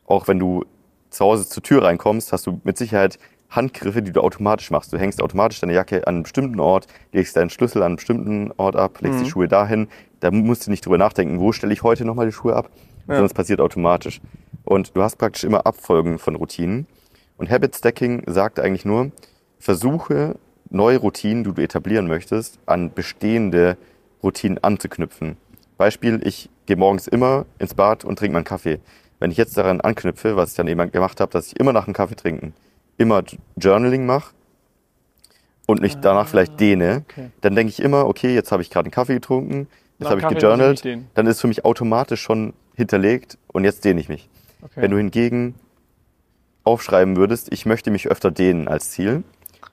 Auch wenn du zu Hause zur Tür reinkommst, hast du mit Sicherheit Handgriffe, die du automatisch machst. Du hängst automatisch deine Jacke an einem bestimmten Ort, legst deinen Schlüssel an einem bestimmten Ort ab, legst Mhm. die Schuhe dahin. Da musst du nicht drüber nachdenken, wo stelle ich heute nochmal die Schuhe ab, sondern es passiert automatisch. Und du hast praktisch immer Abfolgen von Routinen. Und Habit Stacking sagt eigentlich nur, versuche neue Routinen, die du etablieren möchtest, an bestehende Routinen anzuknüpfen. Beispiel, ich gehe morgens immer ins Bad und trinke meinen Kaffee. Wenn ich jetzt daran anknüpfe, was ich dann eben gemacht habe, dass ich immer nach dem Kaffee trinken, immer Journaling mache und mich danach vielleicht dehne, okay. dann denke ich immer, okay, jetzt habe ich gerade einen Kaffee getrunken, jetzt habe ich gejournalt, dann ist für mich automatisch schon hinterlegt und jetzt dehne ich mich. Okay. Wenn du hingegen aufschreiben würdest, ich möchte mich öfter dehnen als Ziel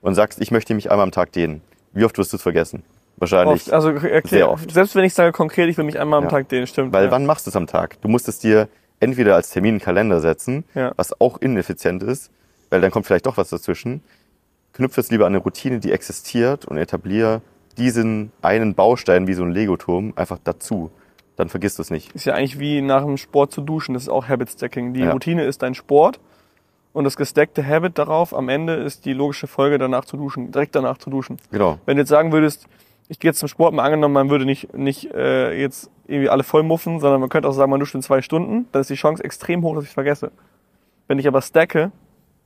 und sagst, ich möchte mich einmal am Tag dehnen, wie oft wirst du es vergessen? Wahrscheinlich. Oft, also erklär, sehr oft. Selbst wenn ich sage konkret, ich will mich einmal am Ja. Tag dehnen, stimmt. Weil ja. wann machst du es am Tag? Du musst es dir entweder als Termin in Kalender setzen, Ja. was auch ineffizient ist, weil dann kommt vielleicht doch was dazwischen. Knüpfe es lieber an eine Routine, die existiert und etabliere diesen einen Baustein wie so ein Legoturm einfach dazu. Dann vergisst du es nicht. Ist ja eigentlich wie nach dem Sport zu duschen. Das ist auch Habit Stacking. Die Ja. Routine ist dein Sport und das gestackte Habit darauf am Ende ist die logische Folge danach zu duschen, direkt danach zu duschen. Genau. Wenn du jetzt sagen würdest, ich gehe jetzt zum Sport, mal angenommen, man würde nicht, nicht äh, jetzt irgendwie alle voll muffen, sondern man könnte auch sagen, man duscht in zwei Stunden, dann ist die Chance extrem hoch, dass ich es vergesse. Wenn ich aber stacke,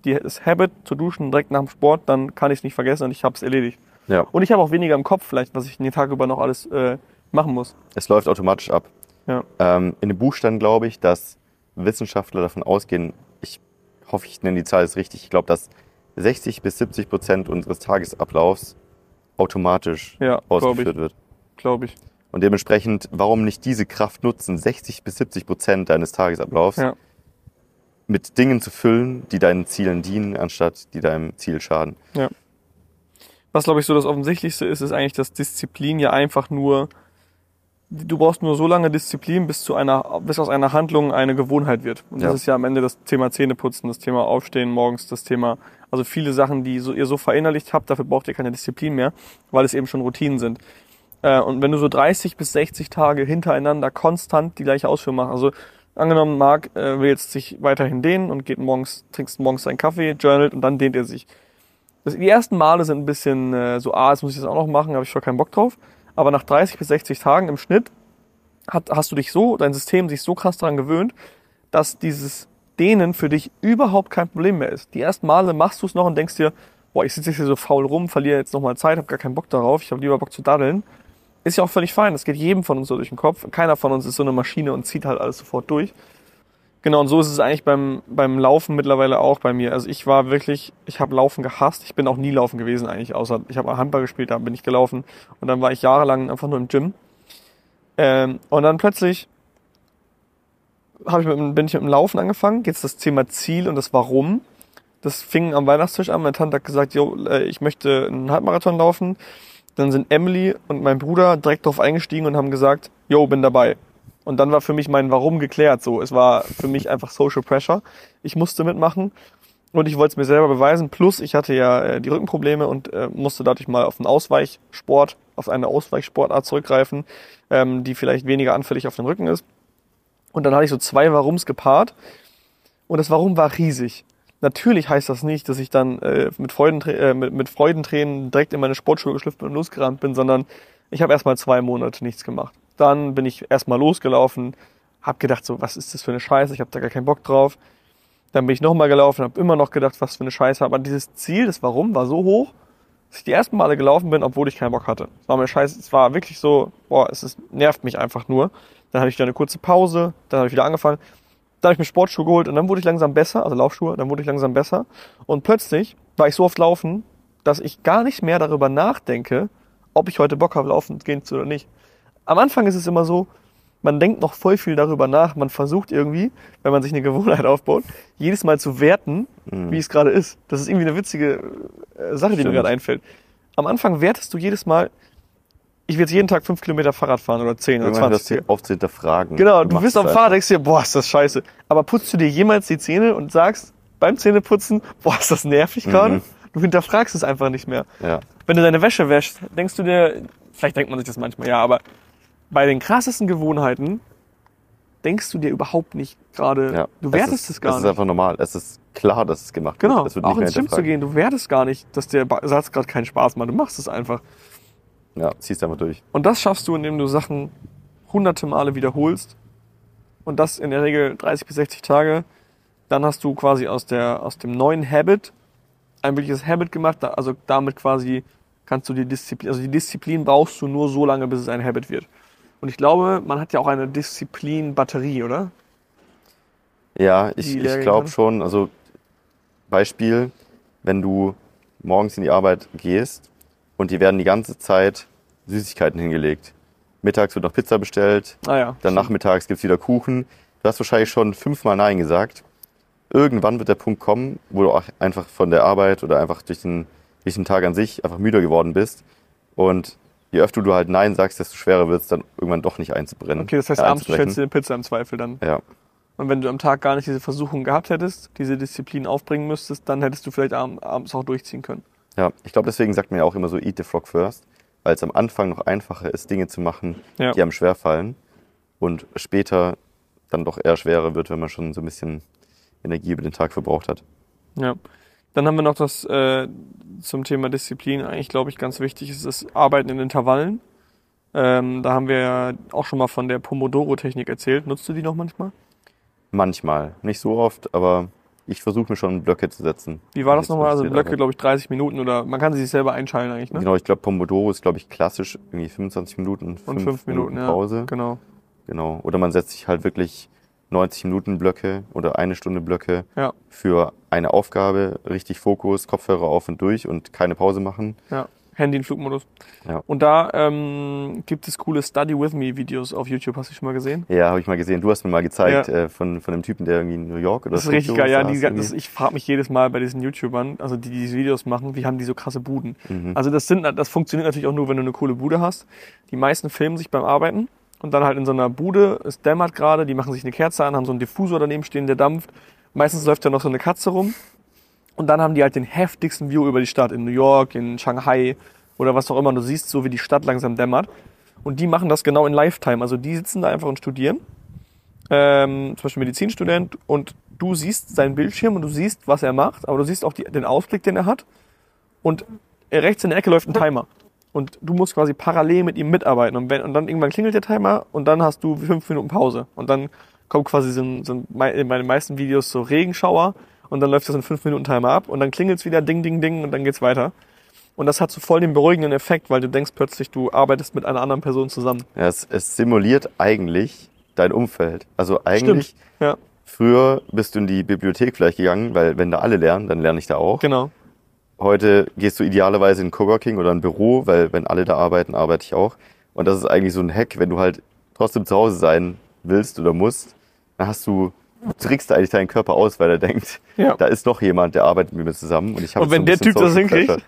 die, das Habit zu duschen direkt nach dem Sport, dann kann ich es nicht vergessen und ich habe es erledigt. Ja. Und ich habe auch weniger im Kopf vielleicht, was ich den Tag über noch alles äh, machen muss. Es läuft automatisch ab. Ja. Ähm, in dem Buch stand, glaube ich, dass Wissenschaftler davon ausgehen, ich hoffe, ich nenne die Zahl jetzt richtig, ich glaube, dass 60 bis 70 Prozent unseres Tagesablaufs automatisch Ja, ausgeführt ich. wird. Glaube ich. Und dementsprechend, warum nicht diese Kraft nutzen, 60 bis 70 Prozent deines Tagesablaufs Ja. Mit Dingen zu füllen, die deinen Zielen dienen, anstatt die deinem Ziel schaden. Was, glaube ich, so das Offensichtlichste ist, ist eigentlich, dass Disziplin ja einfach nur, du brauchst nur so lange Disziplin, bis zu einer, bis aus einer Handlung eine Gewohnheit wird. Und das Ja. ist ja am Ende das Thema Zähneputzen, das Thema Aufstehen morgens, das Thema, also viele Sachen, die so, ihr so verinnerlicht habt, dafür braucht ihr keine Disziplin mehr, weil es eben schon Routinen sind. Äh, und wenn du so 30 bis 60 Tage hintereinander konstant die gleiche Ausführung machst, also angenommen, Marc äh, will jetzt sich weiterhin dehnen und geht morgens, trinkst morgens seinen Kaffee, journalt und dann dehnt er sich. Das, die ersten Male sind ein bisschen äh, so, ah, jetzt muss ich das auch noch machen, habe ich schon keinen Bock drauf. Aber nach 30 bis 60 Tagen im Schnitt hat, hast du dich so, dein System sich so krass daran gewöhnt, dass dieses Dehnen für dich überhaupt kein Problem mehr ist. Die ersten Male machst du es noch und denkst dir, boah, ich sitze jetzt hier so faul rum, verliere jetzt nochmal Zeit, habe gar keinen Bock darauf, ich habe lieber Bock zu daddeln. Ist ja auch völlig fein, das geht jedem von uns so durch den Kopf. Keiner von uns ist so eine Maschine und zieht halt alles sofort durch. Genau, und so ist es eigentlich beim, beim Laufen mittlerweile auch bei mir. Also ich war wirklich, ich habe Laufen gehasst. Ich bin auch nie laufen gewesen eigentlich, außer ich habe Handball gespielt, da bin ich gelaufen. Und dann war ich jahrelang einfach nur im Gym. Ähm, und dann plötzlich hab ich mit, bin ich mit dem Laufen angefangen. Jetzt das Thema Ziel und das Warum. Das fing am Weihnachtstisch an. Meine Tante hat gesagt, jo, äh, ich möchte einen Halbmarathon laufen. Dann sind Emily und mein Bruder direkt darauf eingestiegen und haben gesagt, jo, bin dabei. Und dann war für mich mein Warum geklärt. So, es war für mich einfach Social Pressure. Ich musste mitmachen und ich wollte es mir selber beweisen. Plus, ich hatte ja äh, die Rückenprobleme und äh, musste dadurch mal auf einen Ausweichsport, auf eine Ausweichsportart zurückgreifen, ähm, die vielleicht weniger anfällig auf den Rücken ist. Und dann hatte ich so zwei Warums gepaart. Und das Warum war riesig. Natürlich heißt das nicht, dass ich dann äh, mit, Freudenträ äh, mit, mit Freudentränen direkt in meine Sportschuhe geschlüpft und losgerannt bin, sondern ich habe erstmal zwei Monate nichts gemacht. Dann bin ich erstmal losgelaufen, habe gedacht, so, was ist das für eine Scheiße, ich habe da gar keinen Bock drauf. Dann bin ich nochmal gelaufen, habe immer noch gedacht, was für eine Scheiße. Aber dieses Ziel, das Warum, war so hoch, dass ich die ersten Male gelaufen bin, obwohl ich keinen Bock hatte. Es war mir scheiße, es war wirklich so, boah, es ist, nervt mich einfach nur. Dann hatte ich wieder eine kurze Pause, dann habe ich wieder angefangen. Dann habe ich mir Sportschuhe geholt und dann wurde ich langsam besser, also Laufschuhe, dann wurde ich langsam besser. Und plötzlich war ich so oft laufen, dass ich gar nicht mehr darüber nachdenke, ob ich heute Bock habe, laufen gehen zu oder nicht. Am Anfang ist es immer so, man denkt noch voll viel darüber nach. Man versucht irgendwie, wenn man sich eine Gewohnheit aufbaut, jedes Mal zu werten, mhm. wie es gerade ist. Das ist irgendwie eine witzige äh, Sache, Stimmt. die mir gerade einfällt. Am Anfang wertest du jedes Mal, ich will jetzt jeden Tag fünf Kilometer Fahrrad fahren oder zehn oder zwanzig. Das auf zu hinterfragen. Genau, du, du bist am Fahrrad, denkst dir, boah, ist das scheiße. Aber putzt du dir jemals die Zähne und sagst beim Zähneputzen, boah, ist das nervig gerade? Mhm. Du hinterfragst es einfach nicht mehr. Ja. Wenn du deine Wäsche wäschst, denkst du dir, vielleicht denkt man sich das manchmal, ja, aber bei den krassesten Gewohnheiten denkst du dir überhaupt nicht gerade, ja, du wertest es, es gar nicht. Es ist einfach normal. Es ist klar, dass es gemacht genau. wird. Genau. Auch ins Gym zu gehen, du wertest gar nicht, dass der Satz gerade keinen Spaß macht. Du machst es einfach. Ja, ziehst einfach durch. Und das schaffst du, indem du Sachen hunderte Male wiederholst. Und das in der Regel 30 bis 60 Tage. Dann hast du quasi aus, der, aus dem neuen Habit ein wirkliches Habit gemacht. Also damit quasi kannst du die Disziplin, also die Disziplin brauchst du nur so lange, bis es ein Habit wird. Und ich glaube, man hat ja auch eine Disziplin-Batterie, oder? Ja, ich, ich glaube schon. Also Beispiel, wenn du morgens in die Arbeit gehst und dir werden die ganze Zeit Süßigkeiten hingelegt. Mittags wird noch Pizza bestellt, ah ja, dann nachmittags gibt's wieder Kuchen. Du hast wahrscheinlich schon fünfmal Nein gesagt. Irgendwann wird der Punkt kommen, wo du auch einfach von der Arbeit oder einfach durch den, durch den Tag an sich einfach müder geworden bist und je öfter du halt Nein sagst, desto schwerer wird es dann irgendwann doch nicht einzubrennen. Okay, das heißt, äh, abends bestellst du eine Pizza im Zweifel dann. Ja. Und wenn du am Tag gar nicht diese Versuchung gehabt hättest, diese Disziplin aufbringen müsstest, dann hättest du vielleicht abends auch durchziehen können. Ja, ich glaube, deswegen sagt man ja auch immer so, eat the frog first, weil es am Anfang noch einfacher ist, Dinge zu machen, ja. die einem schwer fallen und später dann doch eher schwerer wird, wenn man schon so ein bisschen Energie über den Tag verbraucht hat. Ja. Dann haben wir noch das äh, zum Thema Disziplin. Eigentlich glaube ich ganz wichtig ist das Arbeiten in Intervallen. Ähm, da haben wir ja auch schon mal von der Pomodoro-Technik erzählt. Nutzt du die noch manchmal? Manchmal, nicht so oft, aber ich versuche mir schon Blöcke zu setzen. Wie war das nochmal? Also Blöcke, glaube ich, 30 Minuten oder man kann sie sich selber einschalten eigentlich, ne? Genau, ich glaube Pomodoro ist, glaube ich, klassisch irgendwie 25 Minuten, 5 und 5 Minuten, Minuten Pause. Ja, genau. Genau. Oder man setzt sich halt wirklich 90 Minuten Blöcke oder eine Stunde Blöcke ja. für eine Aufgabe, richtig Fokus, Kopfhörer auf und durch und keine Pause machen. Ja. Handy in Flugmodus. Ja. Und da ähm, gibt es coole Study With Me Videos auf YouTube. Hast du schon mal gesehen? Ja, habe ich mal gesehen. Du hast mir mal gezeigt ja. äh, von, von einem Typen, der irgendwie in New York oder Das ist richtig geil. Ja, die, das, ich frage mich jedes Mal bei diesen YouTubern, also die, die diese Videos machen, wie haben die so krasse Buden? Mhm. Also das sind, das funktioniert natürlich auch nur, wenn du eine coole Bude hast. Die meisten filmen sich beim Arbeiten und dann halt in so einer Bude, es dämmert gerade, die machen sich eine Kerze an, haben so einen Diffusor daneben stehen, der dampft. Meistens läuft ja noch so eine Katze rum. Und dann haben die halt den heftigsten View über die Stadt in New York, in Shanghai oder was auch immer. Du siehst so, wie die Stadt langsam dämmert. Und die machen das genau in Lifetime. Also die sitzen da einfach und studieren. Ähm, zum Beispiel Medizinstudent. Und du siehst seinen Bildschirm und du siehst, was er macht. Aber du siehst auch die, den Ausblick, den er hat. Und rechts in der Ecke läuft ein Timer und du musst quasi parallel mit ihm mitarbeiten. Und, wenn, und dann irgendwann klingelt der Timer und dann hast du fünf Minuten Pause. Und dann kommt quasi so so in meinen meisten Videos so Regenschauer und dann läuft das in fünf Minuten Timer ab und dann klingelt's wieder Ding, Ding, Ding und dann geht's weiter. Und das hat so voll den beruhigenden Effekt, weil du denkst plötzlich, du arbeitest mit einer anderen Person zusammen. Ja, es, es simuliert eigentlich dein Umfeld. Also eigentlich, Stimmt. Ja, früher bist du in die Bibliothek vielleicht gegangen, weil wenn da alle lernen, dann lerne ich da auch. genau. Heute gehst du idealerweise in Coworking oder ein Büro, weil wenn alle da arbeiten, arbeite ich auch. Und das ist eigentlich so ein Hack, wenn du halt trotzdem zu Hause sein willst oder musst, dann hast du, trickst eigentlich deinen Körper aus, weil er denkt, Ja. da ist noch jemand, der arbeitet mit mir zusammen. Und, ich Und wenn so der Typ das Social hinkriegt, Pressure.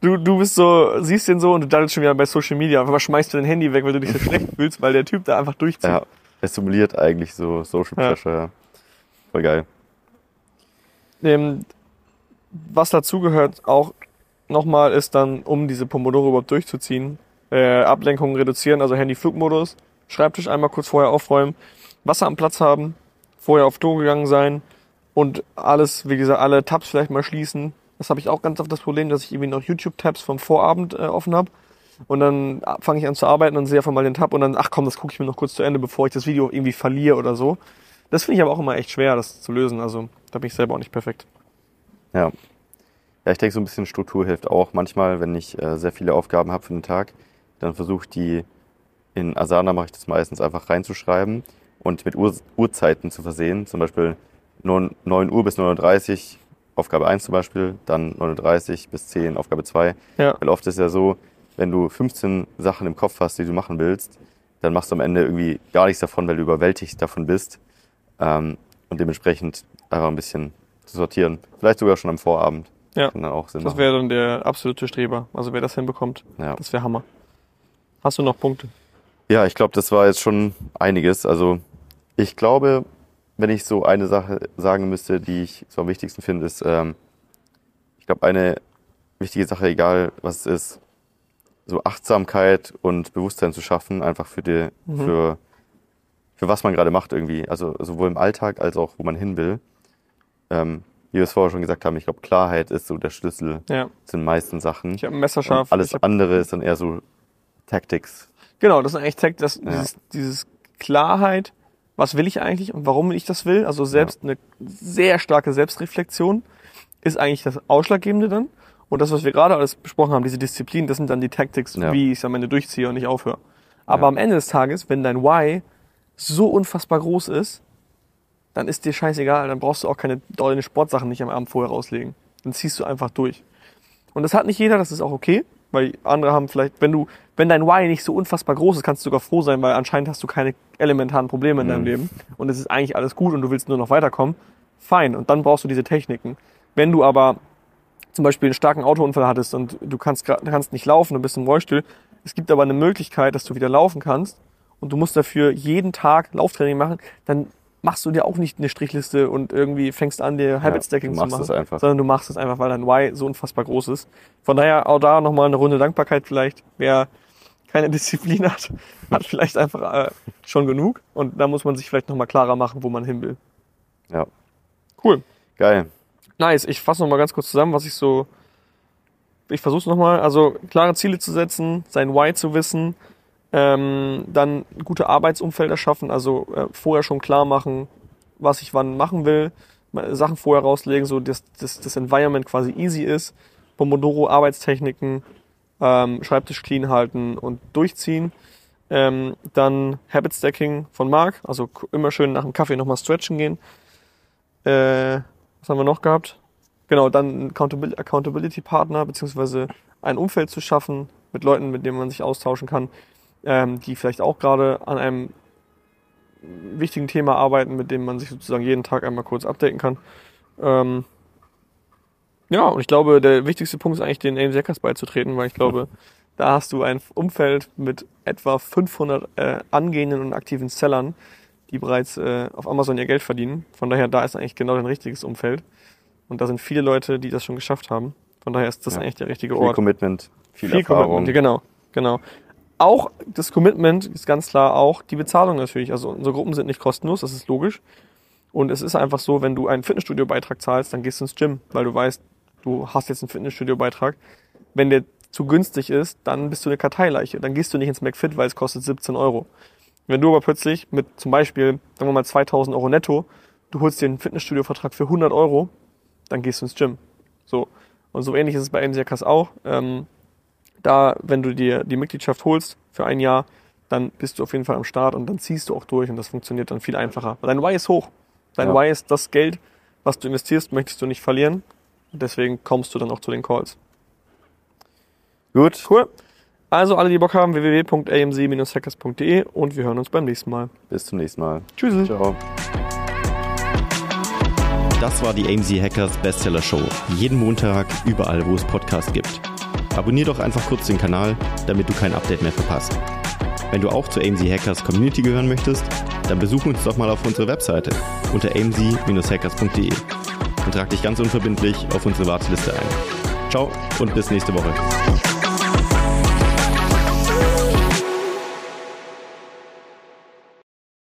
du, du bist so, siehst den so und du daddelst schon wieder bei Social Media. Auf einmal schmeißt du dein Handy weg, weil du dich so schlecht fühlst, weil der Typ da einfach durchzieht. Ja, es simuliert eigentlich so Social Ja. Pressure. Ja. Voll geil. Ähm, was dazugehört auch nochmal ist dann, um diese Pomodoro überhaupt durchzuziehen, äh, Ablenkungen reduzieren, also Handy-Flugmodus, Schreibtisch einmal kurz vorher aufräumen, Wasser am Platz haben, vorher auf Klo gegangen sein und alles, wie gesagt, alle Tabs vielleicht mal schließen. Das habe ich auch ganz oft das Problem, dass ich irgendwie noch YouTube-Tabs vom Vorabend äh, offen habe. Und dann fange ich an zu arbeiten und sehe einfach mal den Tab und dann, ach komm, das gucke ich mir noch kurz zu Ende, bevor ich das Video irgendwie verliere oder so. Das finde ich aber auch immer echt schwer, das zu lösen. Also da bin ich selber auch nicht perfekt. Ja. Ja, ich denke, so ein bisschen Struktur hilft auch. Manchmal, wenn ich äh, sehr viele Aufgaben habe für den Tag, dann versuche ich die in Asana mache ich das meistens einfach reinzuschreiben und mit Uhr, Uhrzeiten zu versehen. Zum Beispiel 9, 9 Uhr bis 9.30 Uhr, Aufgabe 1 zum Beispiel, dann 9.30 Uhr bis 10, Aufgabe 2. Ja. Weil oft ist ja so, wenn du 15 Sachen im Kopf hast, die du machen willst, dann machst du am Ende irgendwie gar nichts davon, weil du überwältigt davon bist. Ähm, und dementsprechend einfach ein bisschen zu sortieren. Vielleicht sogar schon am Vorabend. Ja. Kann dann auch Sinn Das wäre dann der absolute Streber. Also wer das hinbekommt, Ja. das wäre Hammer. Hast du noch Punkte? Ja, ich glaube, das war jetzt schon einiges. Also ich glaube, wenn ich so eine Sache sagen müsste, die ich so am wichtigsten finde, ist, ähm, ich glaube, eine wichtige Sache, egal was es ist, so Achtsamkeit und Bewusstsein zu schaffen, einfach für die, Mhm. für, für was man gerade macht irgendwie. Also sowohl im Alltag als auch, wo man hin will. Ähm, wie wir es vorher schon gesagt haben, ich glaube, Klarheit ist so der Schlüssel Ja. zu den meisten Sachen. Ich habe ein Messerscharf. Und alles andere ist dann eher so Tactics. genau, das ist eigentlich Tech, das, dieses, dieses Klarheit, was will ich eigentlich und warum ich das will. Also selbst eine sehr starke Selbstreflexion ist eigentlich das Ausschlaggebende dann. Und das, was wir gerade alles besprochen haben, diese Disziplin, das sind dann die Tactics, Ja. wie ich es am Ende durchziehe und nicht aufhöre. Aber Ja. am Ende des Tages, wenn dein Why so unfassbar groß ist, dann ist dir scheißegal, dann brauchst du auch keine deine Sportsachen nicht am Abend vorher rauslegen. Dann ziehst du einfach durch. Und das hat nicht jeder, das ist auch okay, weil andere haben vielleicht, wenn du, wenn dein Why nicht so unfassbar groß ist, kannst du sogar froh sein, weil anscheinend hast du keine elementaren Probleme in deinem Mhm. Leben und es ist eigentlich alles gut und du willst nur noch weiterkommen. Fein. Und dann brauchst du diese Techniken. Wenn du aber zum Beispiel einen starken Autounfall hattest und du kannst, kannst nicht laufen, du bist im Rollstuhl, es gibt aber eine Möglichkeit, dass du wieder laufen kannst und du musst dafür jeden Tag Lauftraining machen, dann machst du dir auch nicht eine Strichliste und irgendwie fängst an, dir Habit Stacking du zu machst machen, es einfach. sondern du machst es einfach, weil dein Why so unfassbar groß ist. Von daher auch da nochmal eine Runde Dankbarkeit vielleicht. Wer keine Disziplin hat, hat vielleicht einfach äh, schon genug und da muss man sich vielleicht nochmal klarer machen, wo man hin will. Ja. Cool. Geil. Nice. Ich fasse nochmal ganz kurz zusammen, was ich so. Ich versuche es nochmal. Also klare Ziele zu setzen, sein Why zu wissen, ähm, dann gute Arbeitsumfelder schaffen, also äh, vorher schon klar machen, was ich wann machen will, Sachen vorher rauslegen, so dass, dass das Environment quasi easy ist. Pomodoro, Arbeitstechniken, ähm, Schreibtisch clean halten und durchziehen. Ähm, dann Habit Stacking von Marc, also immer schön nach dem Kaffee nochmal stretchen gehen. Äh, was haben wir noch gehabt? Genau, dann Accountability Partner, beziehungsweise ein Umfeld zu schaffen mit Leuten, mit denen man sich austauschen kann, ähm, die vielleicht auch gerade an einem wichtigen Thema arbeiten, mit dem man sich sozusagen jeden Tag einmal kurz updaten kann. Ähm, ja, und ich glaube, der wichtigste Punkt ist eigentlich, den AIM Seckers beizutreten, weil ich glaube, da hast du ein Umfeld mit etwa 500 äh, angehenden und aktiven Sellern, die bereits äh, auf Amazon ihr Geld verdienen. Von daher, da ist eigentlich genau dein richtiges Umfeld. Und da sind viele Leute, die das schon geschafft haben. Von daher ist das Ja. eigentlich der richtige Viel Ort. Commitment, viel, Viel Erfahrung. Commitment, genau, genau. Auch das Commitment ist ganz klar auch die Bezahlung natürlich. Also unsere Gruppen sind nicht kostenlos, das ist logisch. Und es ist einfach so, wenn du einen Fitnessstudio-Beitrag zahlst, dann gehst du ins Gym, weil du weißt, du hast jetzt einen Fitnessstudio-Beitrag. Wenn der zu günstig ist, dann bist du eine Karteileiche. Dann gehst du nicht ins McFit, weil es kostet 17 Euro. Wenn du aber plötzlich mit zum Beispiel, sagen wir mal 2000 Euro netto, du holst dir einen Fitnessstudio-Vertrag für 100 Euro, dann gehst du ins Gym. So. Und so ähnlich ist es bei Hackers auch. Ähm, da, wenn du dir die Mitgliedschaft holst für ein Jahr, dann bist du auf jeden Fall am Start und dann ziehst du auch durch und das funktioniert dann viel einfacher. Dein Y ist hoch. Dein ja. Y ist das Geld, was du investierst, möchtest du nicht verlieren. Und deswegen kommst du dann auch zu den Calls. Gut. Cool. Also alle, die Bock haben, www.amc-hackers.de und wir hören uns beim nächsten Mal. Bis zum nächsten Mal. Tschüss. Ciao. Das war die AMC Hackers Bestseller Show. Jeden Montag, überall, wo es Podcasts gibt. Abonnier doch einfach kurz den Kanal, damit du kein Update mehr verpasst. Wenn du auch zur AMC Hackers Community gehören möchtest, dann besuch uns doch mal auf unserer Webseite unter amc-hackers.de und trag dich ganz unverbindlich auf unsere Warteliste ein. Ciao und bis nächste Woche.